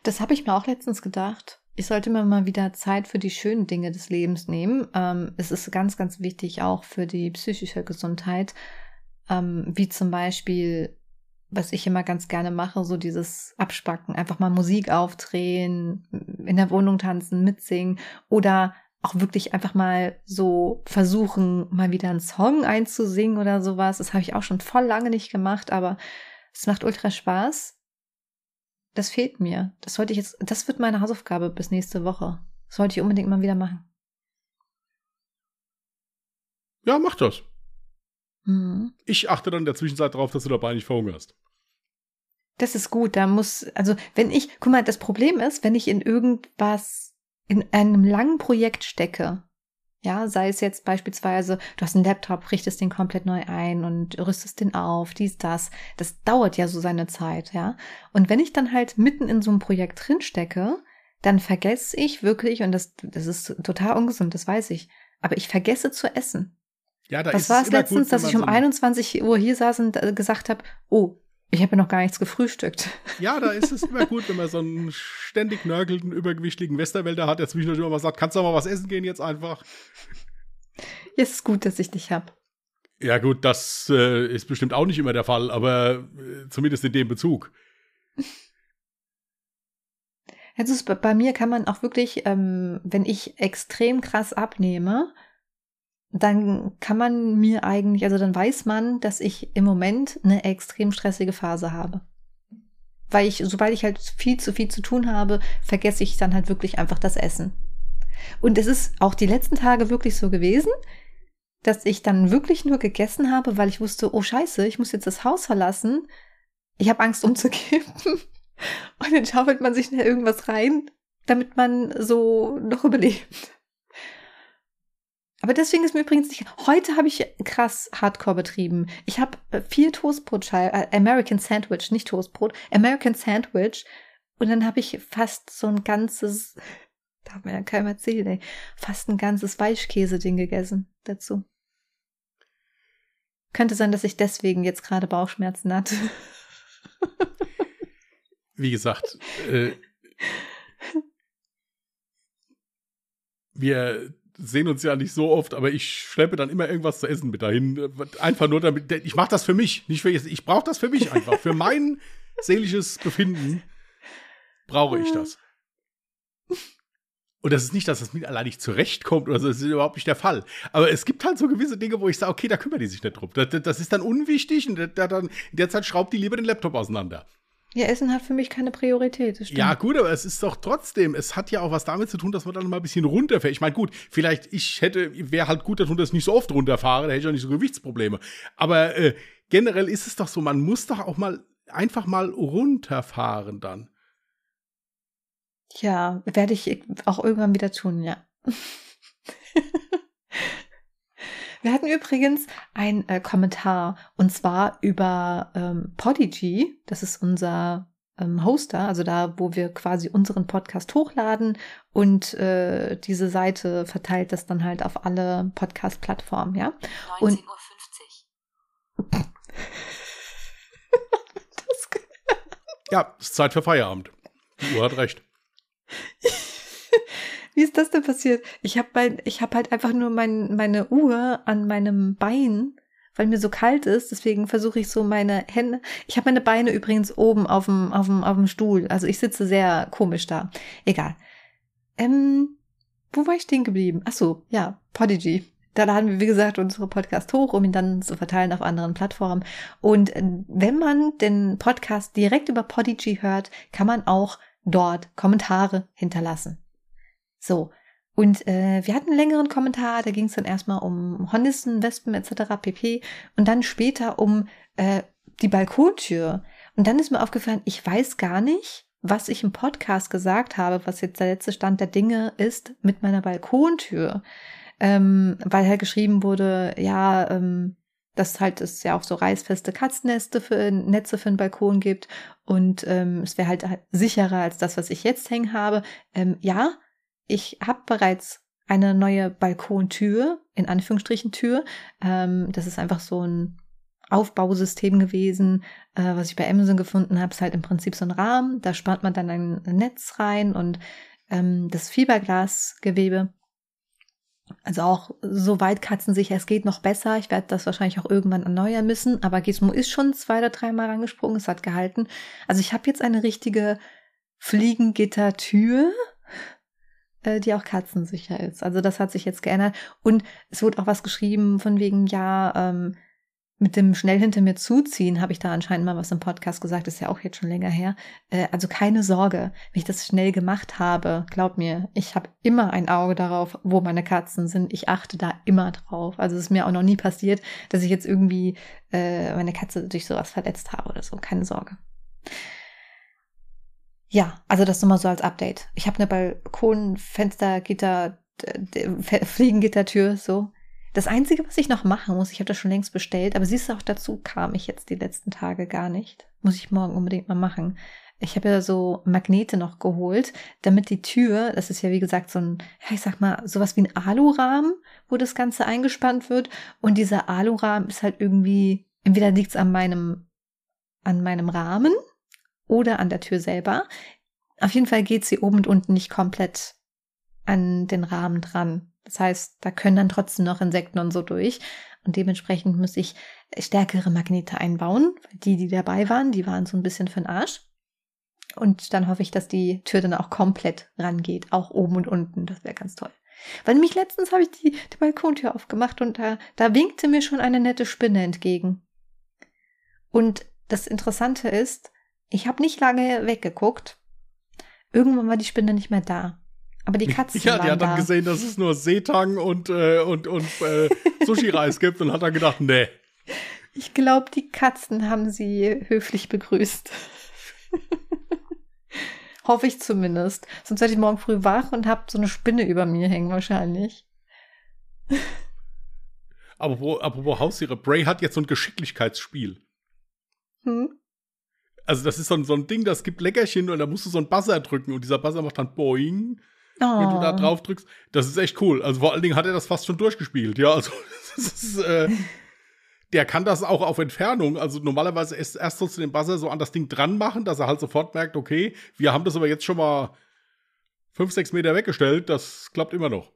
Das habe ich mir auch letztens gedacht. Ich sollte mir mal wieder Zeit für die schönen Dinge des Lebens nehmen. Ähm, es ist ganz, ganz wichtig auch für die psychische Gesundheit, ähm, wie zum Beispiel was ich immer ganz gerne mache, so dieses Abspacken, einfach mal Musik aufdrehen, in der Wohnung tanzen, mitsingen oder auch wirklich einfach mal so versuchen, mal wieder einen Song einzusingen oder sowas. Das habe ich auch schon voll lange nicht gemacht, aber es macht ultra Spaß. Das fehlt mir. Das sollte ich jetzt, das wird meine Hausaufgabe bis nächste Woche. Das sollte ich unbedingt mal wieder machen. Ja, mach das. Mhm. Ich achte dann in der Zwischenzeit darauf, dass du dabei nicht verhungerst. Das ist gut. Da muss, also wenn ich, guck mal, das Problem ist, wenn ich in irgendwas, in einem langen Projekt stecke, ja, sei es jetzt beispielsweise, du hast einen Laptop, richtest den komplett neu ein und rüstest den auf, dies, das. Das dauert ja so seine Zeit, ja. Und wenn ich dann halt mitten in so einem Projekt drin stecke, dann vergesse ich wirklich, und das, das ist total ungesund, das weiß ich, aber ich vergesse zu essen. Ja, da Was war es letztens, gut, dass ich um so ein- 21 Uhr hier saß und äh, gesagt habe, oh, ich habe ja noch gar nichts gefrühstückt. Ja, da ist es immer gut, wenn man so einen ständig nörgelnden, übergewichtigen Westerwälder hat, der zwischendurch immer mal sagt, kannst du mal was essen gehen jetzt einfach? Ja, es ist gut, dass ich dich hab. Ja gut, das äh, ist bestimmt auch nicht immer der Fall, aber äh, zumindest in dem Bezug. Also bei mir kann man auch wirklich, ähm, wenn ich extrem krass abnehme, dann kann man mir eigentlich, also dann weiß man, dass ich im Moment eine extrem stressige Phase habe. Weil ich, sobald ich halt viel zu viel zu tun habe, vergesse ich dann halt wirklich einfach das Essen. Und es ist auch die letzten Tage wirklich so gewesen, dass ich dann wirklich nur gegessen habe, weil ich wusste, oh scheiße, ich muss jetzt das Haus verlassen. Ich habe Angst umzukippen. Und dann schaufelt man sich schnell irgendwas rein, damit man so noch überlebt. Aber deswegen ist mir übrigens nicht. Heute habe ich krass Hardcore betrieben. Ich habe äh, vier Toastbrotscheiben, äh, American Sandwich, nicht Toastbrot, American Sandwich. Und dann habe ich fast so ein ganzes, darf mir ja keinem erzählen, ey, fast ein ganzes Weichkäse-Ding gegessen dazu. Könnte sein, dass ich deswegen jetzt gerade Bauchschmerzen hatte. Wie gesagt, äh, wir sehen uns ja nicht so oft, aber ich schleppe dann immer irgendwas zu essen mit dahin. Einfach nur damit, ich mache das für mich, nicht für ich brauche das für mich einfach. Für mein seelisches Befinden brauche ich das. Und das ist nicht, dass das mit allein nicht zurechtkommt oder so, das ist überhaupt nicht der Fall. Aber es gibt halt so gewisse Dinge, wo ich sage, okay, da kümmern die sich nicht drum. Das, das ist dann unwichtig und da dann, in der Zeit schraubt die lieber den Laptop auseinander. Ja, Essen hat für mich keine Priorität. Ja, gut, aber es ist doch trotzdem, es hat ja auch was damit zu tun, dass man dann mal ein bisschen runterfährt. Ich meine, gut, vielleicht, ich hätte, wäre halt gut dass ich nicht so oft runterfahre, da hätte ich auch nicht so Gewichtsprobleme. Aber äh, generell ist es doch so, man muss doch auch mal einfach mal runterfahren dann. Ja, werde ich auch irgendwann wieder tun, ja. Wir hatten übrigens einen äh, Kommentar und zwar über ähm, Podigy. Das ist unser ähm, Hoster, also da, wo wir quasi unseren Podcast hochladen und äh, diese Seite verteilt das dann halt auf alle Podcast-Plattformen, ja. 19.50 Und- Uhr. Das, Ja, es ist Zeit für Feierabend. Die Uhr hat recht. wie ist das denn passiert? Ich habe hab halt einfach nur mein, meine Uhr an meinem Bein, weil mir so kalt ist. Deswegen versuche ich so meine Hände. Ich habe meine Beine übrigens oben auf dem, auf dem, auf dem Stuhl. Also ich sitze sehr komisch da. Egal. Ähm, wo war ich stehen geblieben? Ach so, ja, Podigy. Da laden wir, wie gesagt, unsere Podcast hoch, um ihn dann zu verteilen auf anderen Plattformen. Und äh, wenn man den Podcast direkt über Podigy hört, kann man auch dort Kommentare hinterlassen. So. Und äh, wir hatten einen längeren Kommentar, da ging es dann erstmal um Hornissen, Wespen etc. pp. Und dann später um äh, die Balkontür. Und dann ist mir aufgefallen, ich weiß gar nicht, was ich im Podcast gesagt habe, was jetzt der letzte Stand der Dinge ist mit meiner Balkontür. Ähm, weil halt geschrieben wurde, ja, ähm, dass halt es ja auch so reißfeste Katzenneste für Netze für den Balkon gibt und ähm, es wäre halt sicherer als das, was ich jetzt hängen habe. Ähm, ja, ich habe bereits eine neue Balkontür, in Anführungsstrichen Tür. Ähm, das ist einfach so ein Aufbausystem gewesen, äh, was ich bei Amazon gefunden habe. Ist halt im Prinzip so ein Rahmen. Da spannt man dann ein Netz rein und ähm, das Fiberglasgewebe. Also auch so weit katzensicher, es geht noch besser. Ich werde das wahrscheinlich auch irgendwann erneuern müssen. Aber Gizmo ist schon zwei oder dreimal rangesprungen, es hat gehalten. Also ich habe jetzt eine richtige Fliegengittertür, die auch katzensicher ist. Also das hat sich jetzt geändert. Und es wurde auch was geschrieben von wegen, ja, ähm, mit dem schnell hinter mir zuziehen, habe ich da anscheinend mal was im Podcast gesagt, ist ja auch jetzt schon länger her. Äh, also keine Sorge, wenn ich das schnell gemacht habe, glaub mir, ich habe immer ein Auge darauf, wo meine Katzen sind. Ich achte da immer drauf. Also es ist mir auch noch nie passiert, dass ich jetzt irgendwie äh, meine Katze durch sowas verletzt habe oder so. Keine Sorge. Ja, also das nochmal so als Update. Ich habe eine Balkonfenstergitter, Fliegengittertür, so. Das Einzige, was ich noch machen muss, ich habe das schon längst bestellt, aber siehst du, auch dazu kam ich jetzt die letzten Tage gar nicht. Muss ich morgen unbedingt mal machen. ich habe ja so Magnete noch geholt, damit die Tür, das ist ja wie gesagt so ein, ich sag mal, sowas wie ein Alurahmen, wo das Ganze eingespannt wird. Und dieser Alurahmen ist halt irgendwie, entweder liegt es an meinem, an meinem Rahmen oder an der Tür selber. Auf jeden Fall geht sie oben und unten nicht komplett an den Rahmen dran. Das heißt, da können dann trotzdem noch Insekten und so durch. Und dementsprechend muss ich stärkere Magnete einbauen. Die, die dabei waren, die waren so ein bisschen für den Arsch. Und dann hoffe ich, dass die Tür dann auch komplett rangeht, auch oben und unten. Das wäre ganz toll. Weil nämlich letztens habe ich die, die Balkontür aufgemacht und da, da winkte mir schon eine nette Spinne entgegen. Und das Interessante ist, ich habe nicht lange weggeguckt. Irgendwann war die Spinne nicht mehr da. Aber die Katzen ja, die hat dann da. gesehen, dass es nur Seetang und, äh, und, und äh, Sushi-Reis gibt und hat dann gedacht, nee. Ich glaube, die Katzen haben sie höflich begrüßt. Hoffe ich zumindest. Sonst werde ich morgen früh wach und habe so eine Spinne über mir hängen wahrscheinlich. Apropos, apropos Haustiere, Bray hat jetzt so ein Geschicklichkeitsspiel. Hm? Also das ist so ein, so ein Ding, das gibt Leckerchen und da musst du so einen Buzzer drücken und dieser Buzzer macht dann Boing, Oh. wenn du da drauf drückst. Das ist echt cool. Also vor allen Dingen hat er das fast schon durchgespielt. Ja, also das ist, äh, der kann das auch auf Entfernung. Also normalerweise erst, erst sollst du den Buzzer so an das Ding dran machen, dass er halt sofort merkt, okay, wir haben das aber jetzt schon mal fünf, sechs Meter weggestellt. Das klappt immer noch.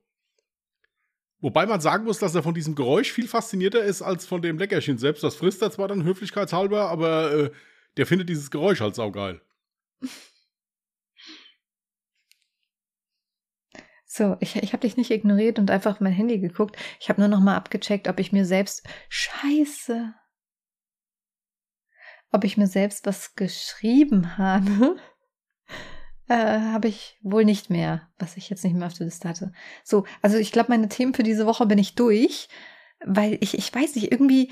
Wobei man sagen muss, dass er von diesem Geräusch viel faszinierter ist als von dem Leckerchen selbst. Das frisst er zwar dann höflichkeitshalber, aber äh, der findet dieses Geräusch halt saugeil. So, ich, ich habe dich nicht ignoriert und einfach mein Handy geguckt. Ich habe nur noch mal abgecheckt, ob ich mir selbst Scheiße. Ob ich mir selbst was geschrieben habe. Äh, habe ich wohl nicht mehr, was ich jetzt nicht mehr auf der Liste hatte. So, also ich glaube, meine Themen für diese Woche bin ich durch, weil ich, ich weiß nicht, irgendwie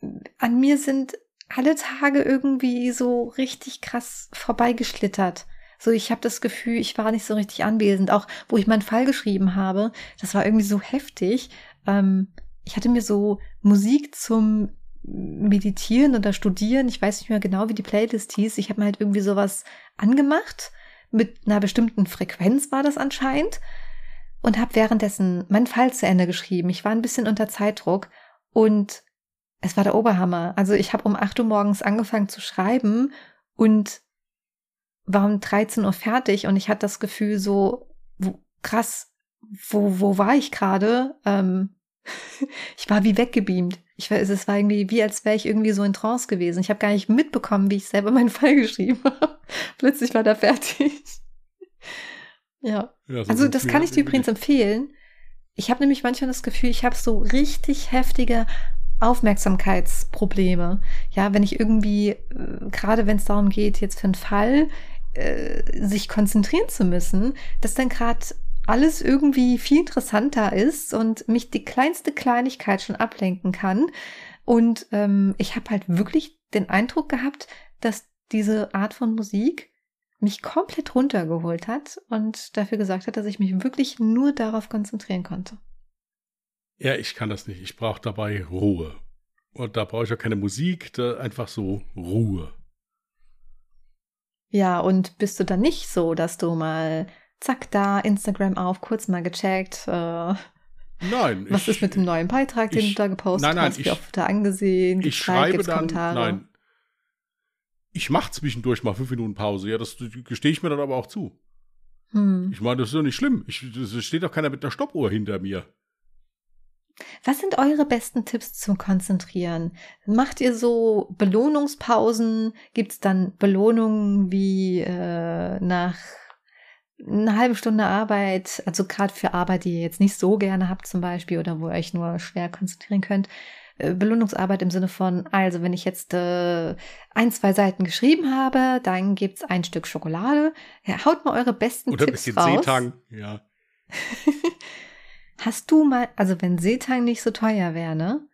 äh, an mir sind alle Tage irgendwie so richtig krass vorbeigeschlittert. So, ich habe das Gefühl, ich war nicht so richtig anwesend. Auch wo ich meinen Fall geschrieben habe, das war irgendwie so heftig. Ähm, ich hatte mir so Musik zum Meditieren oder Studieren, ich weiß nicht mehr genau, wie die Playlist hieß. Ich habe mir halt irgendwie sowas angemacht. Mit einer bestimmten Frequenz war das anscheinend. Und habe währenddessen meinen Fall zu Ende geschrieben. Ich war ein bisschen unter Zeitdruck und es war der Oberhammer. Also ich habe um 8 Uhr morgens angefangen zu schreiben und war um 13 Uhr fertig und ich hatte das Gefühl so, wo, krass, wo, wo war ich gerade? Ähm, ich war wie weggebeamt. Ich war, es war irgendwie wie, als wäre ich irgendwie so in Trance gewesen. Ich habe gar nicht mitbekommen, wie ich selber meinen Fall geschrieben habe. Plötzlich war der fertig. ja. Ja, so Also das kann ich dir übrigens empfehlen. Ich habe nämlich manchmal das Gefühl, ich habe so richtig heftige Aufmerksamkeitsprobleme. Ja, wenn ich irgendwie, äh, gerade wenn es darum geht, jetzt für einen Fall, äh, sich konzentrieren zu müssen, dass dann gerade alles irgendwie viel interessanter ist und mich die kleinste Kleinigkeit schon ablenken kann. Und ähm, ich habe halt wirklich den Eindruck gehabt, dass diese Art von Musik mich komplett runtergeholt hat und dafür gesagt hat, dass ich mich wirklich nur darauf konzentrieren konnte. Ja, ich kann das nicht. Ich brauche dabei Ruhe. Und da brauche ich auch keine Musik, da einfach so Ruhe. Ja, und bist du dann nicht so, dass du mal zack da Instagram auf, kurz mal gecheckt, äh, Nein. was ich, ist mit dem neuen Beitrag, den ich- du da gepostet nein, nein, hast, ich- wie oft da angesehen, Ich schreibe dann, Kommentare? nein. Ich mache zwischendurch mal fünf Minuten Pause. Ja, das gestehe ich mir dann aber auch zu. Hm. Ich meine, das ist doch nicht schlimm. Ich, es steht doch keiner mit einer Stoppuhr hinter mir. Was sind eure besten Tipps zum Konzentrieren? Macht ihr so Belohnungspausen? Gibt's dann Belohnungen wie äh, nach einer halben Stunde Arbeit, also gerade für Arbeit, die ihr jetzt nicht so gerne habt zum Beispiel oder wo ihr euch nur schwer konzentrieren könnt? Äh, Belohnungsarbeit im Sinne von, also wenn ich jetzt äh, ein, zwei Seiten geschrieben habe, dann gibt's ein Stück Schokolade. Ja, haut mal eure besten Oder ein Tipps bisschen raus. Seetang. Ja. Hast du mal, also wenn Seetang nicht so teuer wäre, ne?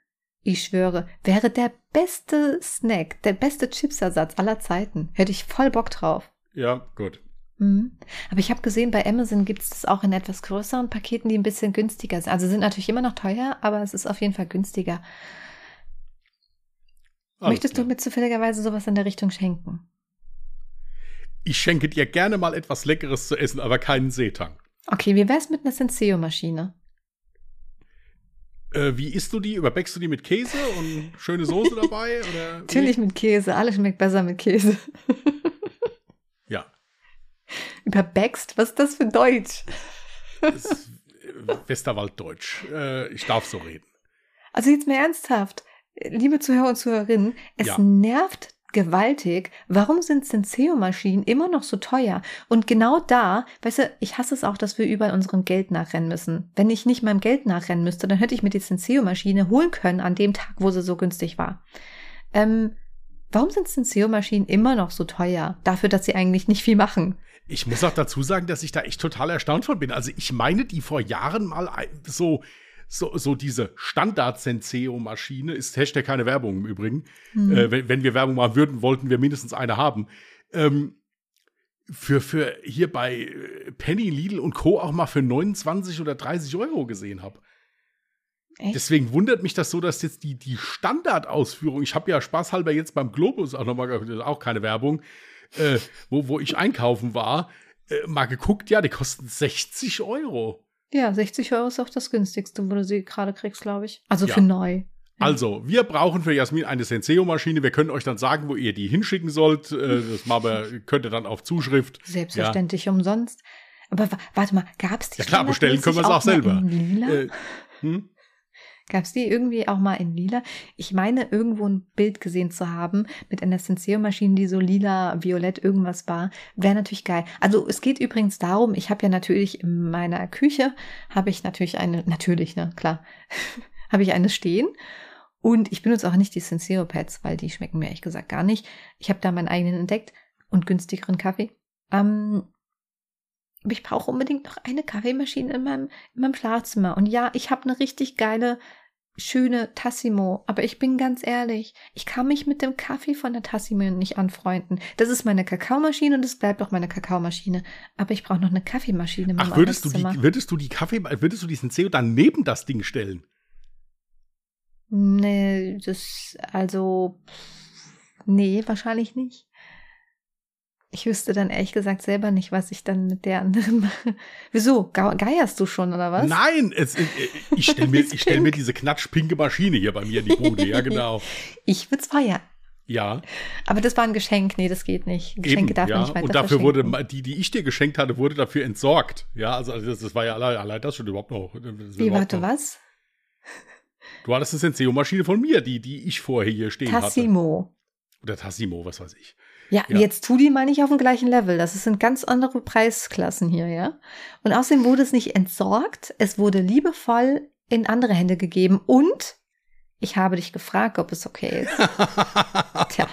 Ich schwöre, wäre der beste Snack, der beste Chipsersatz aller Zeiten. Hätte ich voll Bock drauf. Ja, gut. Mhm. Aber ich habe gesehen, bei Amazon gibt es das auch in etwas größeren Paketen, die ein bisschen günstiger sind. Also sind natürlich immer noch teuer, aber es ist auf jeden Fall günstiger. Alles Möchtest klar. du mir zufälligerweise sowas in der Richtung schenken? Ich schenke dir gerne mal etwas Leckeres zu essen, aber keinen Seetang. Okay, wie wär's mit einer Senseo-Maschine? Äh, wie isst du die? Überbackst du die mit Käse und schöne Soße dabei? Oder? Natürlich mit Käse. Alles schmeckt besser mit Käse. Ja. Überbackst? Was ist das für Deutsch? Das ist äh, Westerwalddeutsch. Äh, ich darf so reden. Also jetzt mal ernsthaft. Liebe Zuhörer und Zuhörerinnen, es Ja. nervt gewaltig. Warum sind Senseo-Maschinen immer noch so teuer? Und genau da, weißt du, ich hasse es auch, dass wir überall unserem Geld nachrennen müssen. Wenn ich nicht meinem Geld nachrennen müsste, dann hätte ich mir die Senseo-Maschine holen können an dem Tag, wo sie so günstig war. Ähm, warum sind Senseo-Maschinen immer noch so teuer? Dafür, dass sie eigentlich nicht viel machen. Ich muss auch dazu sagen, dass ich da echt total erstaunt von bin. Also ich meine, die vor Jahren mal so, so, so diese Standard-Senseo-Maschine ist Hashtag keine Werbung im Übrigen. Hm. Äh, wenn, wenn wir Werbung machen würden, wollten wir mindestens eine haben. Ähm, für, für hier bei äh, Penny, Lidl und Co. auch mal für 29 oder 30 Euro gesehen habe. Echt? Deswegen wundert mich das so, dass jetzt die, die Standardausführung, ich habe ja spaßhalber jetzt beim Globus auch nochmal, auch keine Werbung, äh, wo, wo ich einkaufen war, äh, mal geguckt, ja, die kosten 60 Euro. Ja, 60 Euro ist auch das günstigste, wo du sie gerade kriegst, glaube ich. Also Ja. für neu. Also, wir brauchen für Jasmin eine Senseo-Maschine. Wir können euch dann sagen, wo ihr die hinschicken sollt. Äh, das wir, könnt ihr dann auf Zuschrift. Selbstverständlich umsonst. Aber wa warte mal, gab's die Ja klar, bestellen können wir es auch selber. In lila? Äh, hm? Gab's die irgendwie auch mal in lila? Ich meine, irgendwo ein Bild gesehen zu haben mit einer Senseo-Maschine, die so lila, violett irgendwas war. Wäre natürlich geil. Also es geht übrigens darum, ich habe ja natürlich in meiner Küche, habe ich natürlich eine, natürlich, ne, klar, habe ich eine stehen. Und ich benutze auch nicht die Senseo-Pads, weil die schmecken mir ehrlich gesagt gar nicht. Ich habe da meinen eigenen entdeckt und günstigeren Kaffee. Ähm, aber ich brauche unbedingt noch eine Kaffeemaschine in meinem, in meinem Schlafzimmer. Und ja, ich habe eine richtig geile, schöne Tassimo. Aber ich bin ganz ehrlich, ich kann mich mit dem Kaffee von der Tassimo nicht anfreunden. Das ist meine Kakaomaschine und es bleibt auch meine Kakaomaschine. Aber ich brauche noch eine Kaffeemaschine Ach, würdest du, die, würdest du die Kaffee, würdest du die Senseo dann neben das Ding stellen? Nee, das, also, nee, wahrscheinlich nicht. Ich wüsste dann ehrlich gesagt selber nicht, was ich dann mit der anderen mache. Wieso? Geierst du schon, oder was? Nein, es, äh, ich stelle mir, ich stell mir diese knatschpinke Maschine hier bei mir in die Bude. Ja, genau. Ich würde es feiern. Ja, Aber das war ein Geschenk. Nee, das geht nicht. Geschenke eben. darf man Ja. nicht weiter Und dafür wurde die, die ich dir geschenkt hatte, wurde dafür entsorgt. Ja, also das, das war ja allein, allein das schon überhaupt noch. Wie, überhaupt warte, noch. was? Du hattest eine Senseo-Maschine von mir, die, die ich vorher hier stehen hatte. Tassimo. Oder Tassimo, was weiß ich. Ja, Ja. jetzt tu die mal nicht auf dem gleichen Level. Das sind ganz andere Preisklassen hier, ja. Und außerdem wurde es nicht entsorgt. Es wurde liebevoll in andere Hände gegeben. Und ich habe dich gefragt, ob es okay ist. Tja.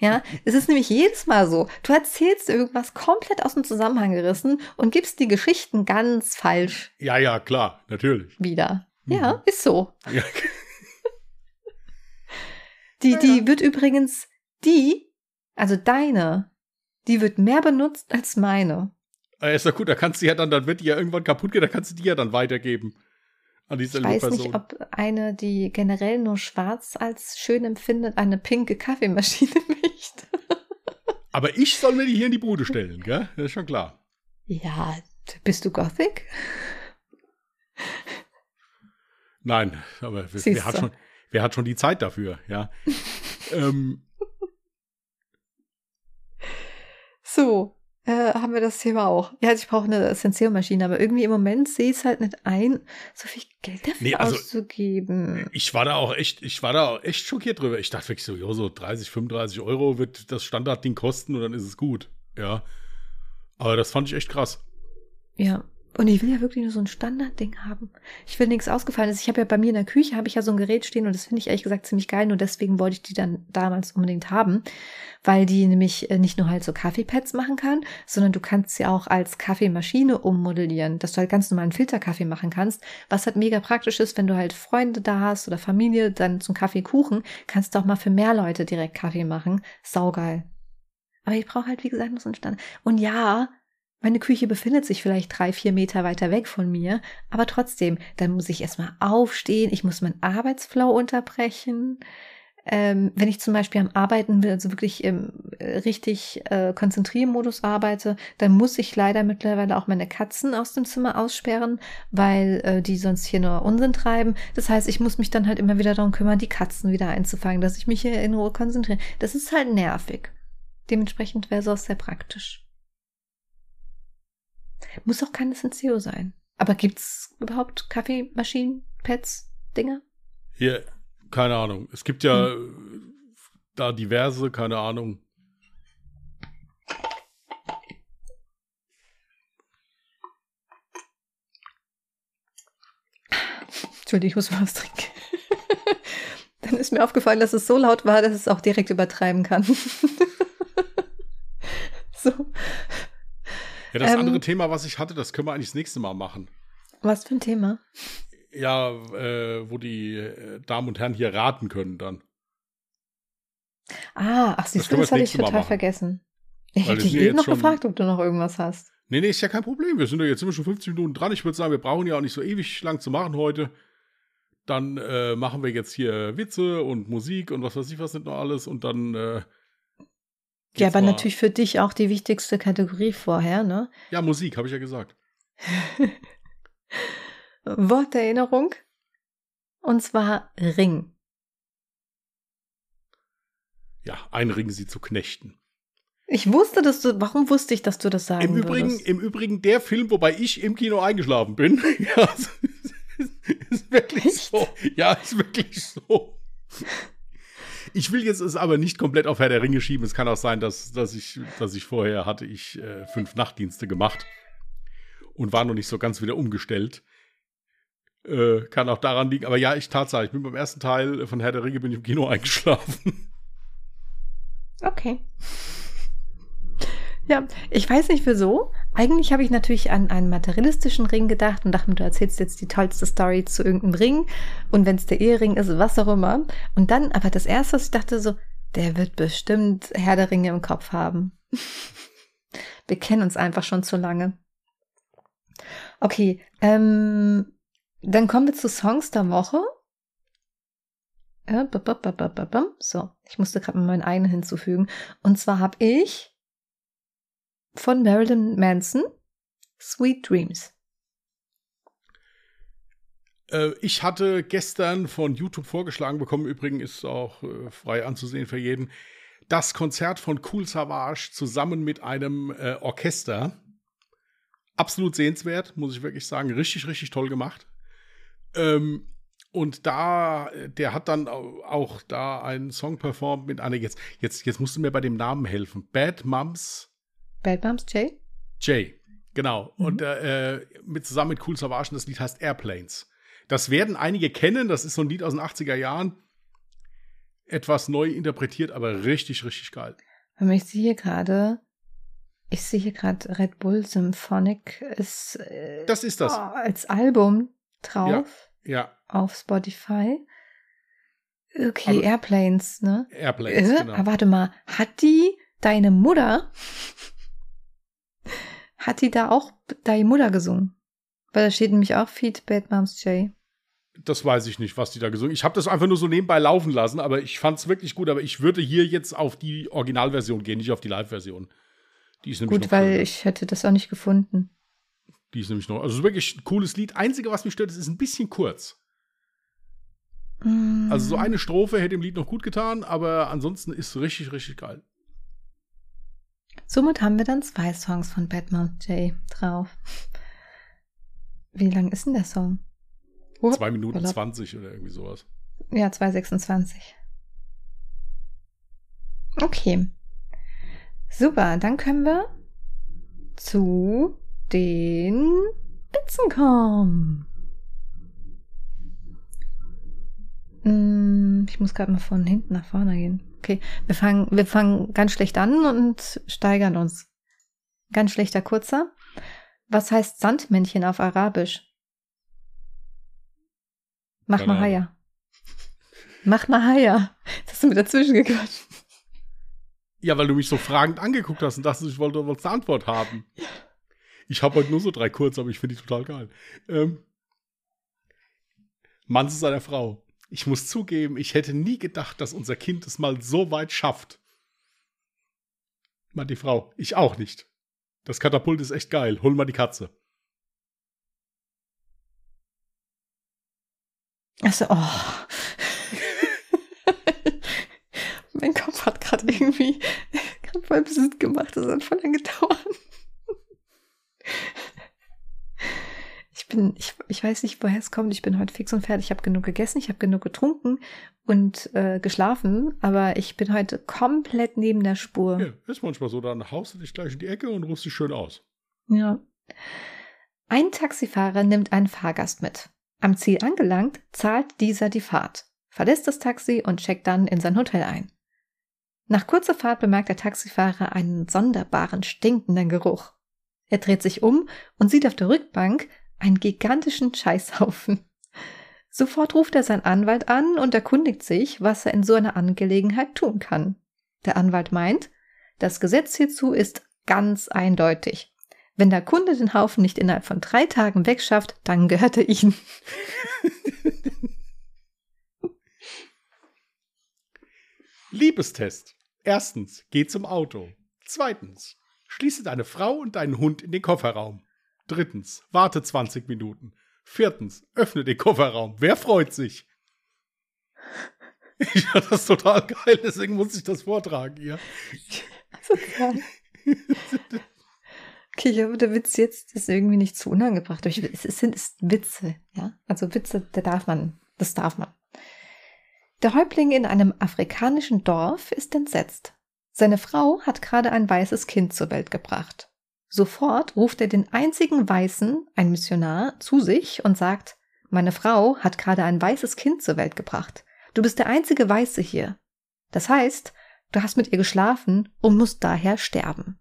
Ja, es ist nämlich jedes Mal so. Du erzählst irgendwas komplett aus dem Zusammenhang gerissen und gibst die Geschichten ganz falsch ja, ja, klar, natürlich. wieder. Mhm. Ja, ist so. Ja. Die, die ja. wird übrigens, die, also deine, die wird mehr benutzt als meine. Äh, Ist doch gut, da kannst du ja dann, dann wird die ja irgendwann kaputt gehen, da kannst du die ja dann weitergeben. An Ich dieselbe weiß Person. nicht, ob eine, die generell nur schwarz als schön empfindet, eine pinke Kaffeemaschine möchte. Aber ich soll mir die hier in die Bude stellen, gell? Das ist schon klar. Ja, bist du Gothic? Nein, aber wer, wer, hat schon, wer hat schon die Zeit dafür, ja? ähm, So, äh, haben wir das Thema auch. Ja, also ich brauche eine Senseo-Maschine, aber irgendwie im Moment sehe ich es halt nicht ein, so viel Geld dafür Nee, also- auszugeben. ich war da auch echt, ich war da auch echt schockiert drüber. Ich dachte wirklich so, jo, so 30, 35 Euro wird das Standardding kosten und dann ist es gut. Ja. Aber das fand ich echt krass. Ja. Und ich will ja wirklich nur so ein Standardding haben. Ich will nichts Ausgefallenes. Ich habe ja bei mir in der Küche habe ich ja so ein Gerät stehen und das finde ich ehrlich gesagt ziemlich geil. Nur deswegen wollte ich die dann damals unbedingt haben, weil die nämlich äh, nicht nur halt so Kaffeepads machen kann, sondern du kannst sie auch als Kaffeemaschine ummodellieren, dass du halt ganz normalen Filterkaffee machen kannst, was halt mega praktisch ist, wenn du halt Freunde da hast oder Familie, dann zum Kaffeekuchen, kannst du auch mal für mehr Leute direkt Kaffee machen. Saugeil. Aber ich brauche halt, wie gesagt, nur so einen Standard. Und ja, meine Küche befindet sich vielleicht drei, vier Meter weiter weg von mir, aber trotzdem, dann muss ich erstmal aufstehen, ich muss meinen Arbeitsflow unterbrechen. ähm, wenn ich zum Beispiel am Arbeiten will, also wirklich im äh, richtig äh, Konzentriermodus arbeite, dann muss ich leider mittlerweile auch meine Katzen aus dem Zimmer aussperren, weil äh, die sonst hier nur Unsinn treiben. Das heißt, ich muss mich dann halt immer wieder darum kümmern, die Katzen wieder einzufangen, dass ich mich hier in Ruhe konzentriere. Das ist halt nervig. Dementsprechend wäre sowas sehr praktisch. Muss auch keine Senseo sein. Aber gibt's überhaupt Kaffeemaschinen, Pads, Dinger? Hier, keine Ahnung. Es gibt ja hm. da diverse, keine Ahnung. Entschuldigung, ich muss mal was trinken. Dann ist mir aufgefallen, dass es so laut war, dass es auch direkt übertreiben kann. so. Ja, das ähm, andere Thema, was ich hatte, das können wir eigentlich das nächste Mal machen. Was für ein Thema? Ja, äh, wo die äh, Damen und Herren hier raten können dann. Ah, ach, siehst du, das, das hatte ich total vergessen. Ich hätte dich eben noch schon... gefragt, ob du noch irgendwas hast. Nee, nee, ist ja kein Problem. Wir sind ja jetzt immer schon 15 Minuten dran. Ich würde sagen, wir brauchen ja auch nicht so ewig lang zu machen heute. Dann äh, machen wir jetzt hier Witze und Musik und was weiß ich was nicht noch alles und dann. Äh, ja, aber natürlich für dich auch die wichtigste Kategorie vorher, ne? Ja, Musik, habe ich ja gesagt. Worterinnerung. Und zwar Ring. Ja, ein Ring sie zu knechten. Ich wusste, dass du. Warum wusste ich, dass du das sagen Im Übrigen, würdest? Im Übrigen, der Film, wobei ich im Kino eingeschlafen bin. ja, ist wirklich Echt? so. Ja, ist wirklich so. Ich will jetzt es aber nicht komplett auf Herr der Ringe schieben. Es kann auch sein, dass, dass, ich, dass ich vorher hatte ich äh, fünf Nachtdienste gemacht und war noch nicht so ganz wieder umgestellt. Äh, kann auch daran liegen. Aber ja, ich tatsächlich, ich bin beim ersten Teil von Herr der Ringe bin ich im Kino eingeschlafen. Okay. Ja, ich weiß nicht wieso. Eigentlich habe ich natürlich an einen materialistischen Ring gedacht und dachte mir, du erzählst jetzt die tollste Story zu irgendeinem Ring. Und wenn es der Ehering ist, was auch immer. Und dann, aber das erste, was ich dachte, so, der wird bestimmt Herr der Ringe im Kopf haben. Wir kennen uns einfach schon zu lange. Okay, ähm, dann kommen wir zu Songs der Woche. So, ich musste gerade mal meinen eigenen hinzufügen. Und zwar habe ich von Marilyn Manson, Sweet Dreams. Äh, ich hatte gestern von YouTube vorgeschlagen bekommen, übrigens ist auch äh, frei anzusehen für jeden, das Konzert von Cool Savage zusammen mit einem äh, Orchester. Absolut sehenswert, muss ich wirklich sagen. Richtig, richtig toll gemacht. Ähm, und da, der hat dann auch da einen Song performt mit einer, jetzt, jetzt, jetzt musst du mir bei dem Namen helfen. Bad Mums Bad Bumps Jay? Jay, genau. Mhm. Und äh, mit, zusammen mit Cool Savage, das Lied heißt Airplanes. Das werden einige kennen, das ist so ein Lied aus den 80er Jahren. Etwas neu interpretiert, aber richtig, richtig geil. Ich sehe hier gerade, ich sehe hier gerade Red Bull Symphonic ist. Äh, das ist das. Oh, als Album drauf. Ja. ja. Auf Spotify. Okay, aber Airplanes, ne? Airplanes, äh, genau. Aber warte mal, hat die deine Mutter hat die da auch Deine Mutter gesungen? Weil da steht nämlich auch Feed Bad Moms J. Das weiß ich nicht, was die da gesungen Ich habe das einfach nur so nebenbei laufen lassen, aber ich fand es wirklich gut. Aber ich würde hier jetzt auf die Originalversion gehen, nicht auf die Live-Version. Die ist nämlich Gut, weil cool. ich hätte das auch nicht gefunden. Die ist nämlich noch. Also wirklich ein cooles Lied. Einzige, was mich stört, ist, ist ein bisschen kurz. Mm. Also so eine Strophe hätte dem Lied noch gut getan, aber ansonsten ist es richtig, richtig geil. Somit haben wir dann zwei Songs von Batman J drauf. Wie lang ist denn der Song? Oh, 2 Minuten Urlaub. 20 oder irgendwie sowas. Ja, 2,26. Okay. Super, dann können wir zu den Witzen kommen. Hm, ich muss gerade mal von hinten nach vorne gehen. Okay, wir fangen, wir fangen ganz schlecht an und steigern uns. Ganz schlechter Kurzer. Was heißt Sandmännchen auf Arabisch? Mach mal Haya. Mach mal Haya. Das hast du mir dazwischen gequatscht. Ja, weil du mich so fragend angeguckt hast und dachtest, ich wollte eine Antwort haben. Ich habe heute nur so drei kurz, aber ich finde die total geil. Ähm, Mann zu seiner Frau. Ich muss zugeben, ich hätte nie gedacht, dass unser Kind es mal so weit schafft. Meint die Frau. Ich auch nicht. Das Katapult ist echt geil. Hol mal die Katze. Also, oh. mein Kopf hat gerade irgendwie gerade voll Besitz gemacht. Das hat voll lange gedauert. Ich bin, ich, ich weiß nicht, woher es kommt. Ich bin heute fix und fertig. Ich habe genug gegessen, ich habe genug getrunken und äh, geschlafen, aber ich bin heute komplett neben der Spur. Ja, ist manchmal so, dann haust du dich gleich in die Ecke und rufst dich schön aus. Ja. Ein Taxifahrer nimmt einen Fahrgast mit. Am Ziel angelangt, zahlt dieser die Fahrt, verlässt das Taxi und checkt dann in sein Hotel ein. Nach kurzer Fahrt bemerkt der Taxifahrer einen sonderbaren, stinkenden Geruch. Er dreht sich um und sieht auf der Rückbank einen gigantischen Scheißhaufen. Sofort ruft er seinen Anwalt an und erkundigt sich, was er in so einer Angelegenheit tun kann. Der Anwalt meint, das Gesetz hierzu ist ganz eindeutig. Wenn der Kunde den Haufen nicht innerhalb von drei Tagen wegschafft, dann gehört er ihm. Liebestest. Erstens, geh zum Auto. Zweitens, schließe deine Frau und deinen Hund in den Kofferraum. Drittens, warte 20 Minuten. Viertens, öffne den Kofferraum. Wer freut sich? Ich fand das total geil, deswegen muss ich das vortragen hier. Okay, ich hoffe, der Witz jetzt ist irgendwie nicht zu unangebracht. Ich, es sind es Witze, ja. Also Witze, der darf man, das darf man. Der Häuptling in einem afrikanischen Dorf ist entsetzt. Seine Frau hat gerade ein weißes Kind zur Welt gebracht. Sofort ruft er den einzigen Weißen, ein Missionar, zu sich und sagt, meine Frau hat gerade ein weißes Kind zur Welt gebracht. Du bist der einzige Weiße hier. Das heißt, du hast mit ihr geschlafen und musst daher sterben.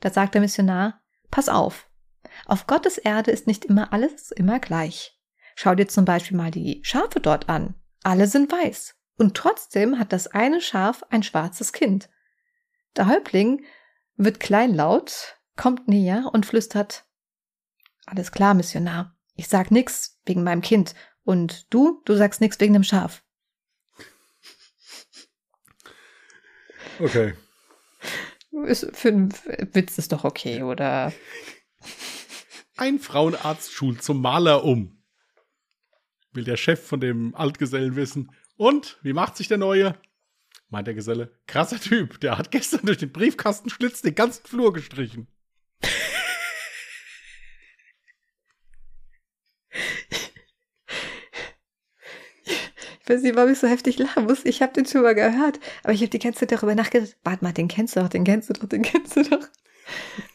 Da sagt der Missionar, pass auf. Auf Gottes Erde ist nicht immer alles immer gleich. Schau dir zum Beispiel mal die Schafe dort an. Alle sind weiß. Und trotzdem hat das eine Schaf ein schwarzes Kind. Der Häuptling wird kleinlaut, kommt näher und flüstert Alles klar, Missionar. Ich sag nix wegen meinem Kind. Und du, du sagst nix wegen dem Schaf. Okay. Ist, für einen Witz ist doch okay, oder? Ein Frauenarzt schult zum Maler um will der Chef von dem Altgesellen wissen. Und, wie macht sich der Neue? Meint der Geselle. Krasser Typ, der hat gestern durch den Briefkastenschlitz den ganzen Flur gestrichen. Ich weiß nicht, warum ich so heftig lachen muss. Ich habe den schon mal gehört, aber ich habe die ganze Zeit darüber nachgedacht. Warte mal, den kennst du doch, den kennst du doch, den kennst du doch.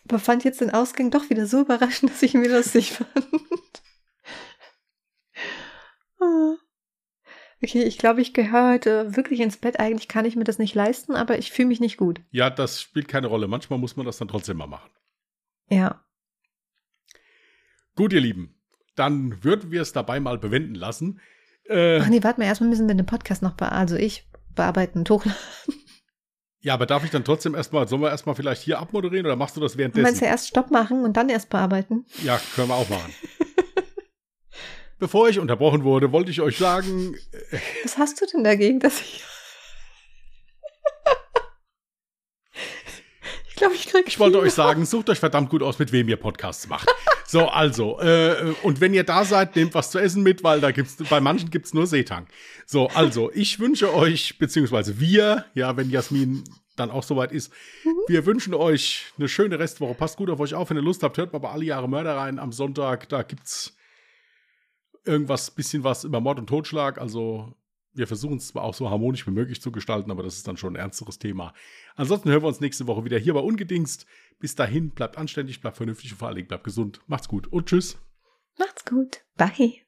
Aber fand jetzt den Ausgang doch wieder so überraschend, dass ich ihn wieder lustig fand. Okay, ich glaube, ich gehöre heute wirklich ins Bett. Eigentlich kann ich mir das nicht leisten, aber ich fühle mich nicht gut. Ja, das spielt keine Rolle. Manchmal muss man das dann trotzdem mal machen. Ja. Gut, ihr Lieben. Dann würden wir es dabei mal bewenden lassen. Äh, Ach nee, warte mal, erstmal müssen wir den Podcast noch bearbeiten. Also ich bearbeiten und hochladen. Ja, aber darf ich dann trotzdem erstmal, sollen wir erstmal vielleicht hier abmoderieren oder machst du das Du währenddessen? meinst ja erst Stopp machen und dann erst bearbeiten? Ja, können wir auch machen. Bevor ich unterbrochen wurde, wollte ich euch sagen, Was hast du denn dagegen, dass ich. Ich glaube, ich krieg. ich wollte euch sagen, sucht euch verdammt gut aus, mit wem ihr Podcasts macht. So, also, äh, und wenn ihr da seid, nehmt was zu essen mit, weil da gibt's, bei manchen gibt's nur Seetang. So, also, ich wünsche euch, beziehungsweise wir, ja, wenn Jasmin dann auch soweit ist, wir wünschen euch eine schöne Restwoche. Passt gut auf euch auf, wenn ihr Lust habt, hört mal bei Alle Jahre Mörder rein am Sonntag. Da gibt's irgendwas, bisschen was über Mord und Totschlag. Also, wir versuchen es zwar auch so harmonisch wie möglich zu gestalten, aber das ist dann schon ein ernsteres Thema. Ansonsten hören wir uns nächste Woche wieder hier bei Ungedingst. Bis dahin, bleibt anständig, bleibt vernünftig und vor allen Dingen bleibt gesund. Macht's gut und tschüss. Macht's gut. Bye.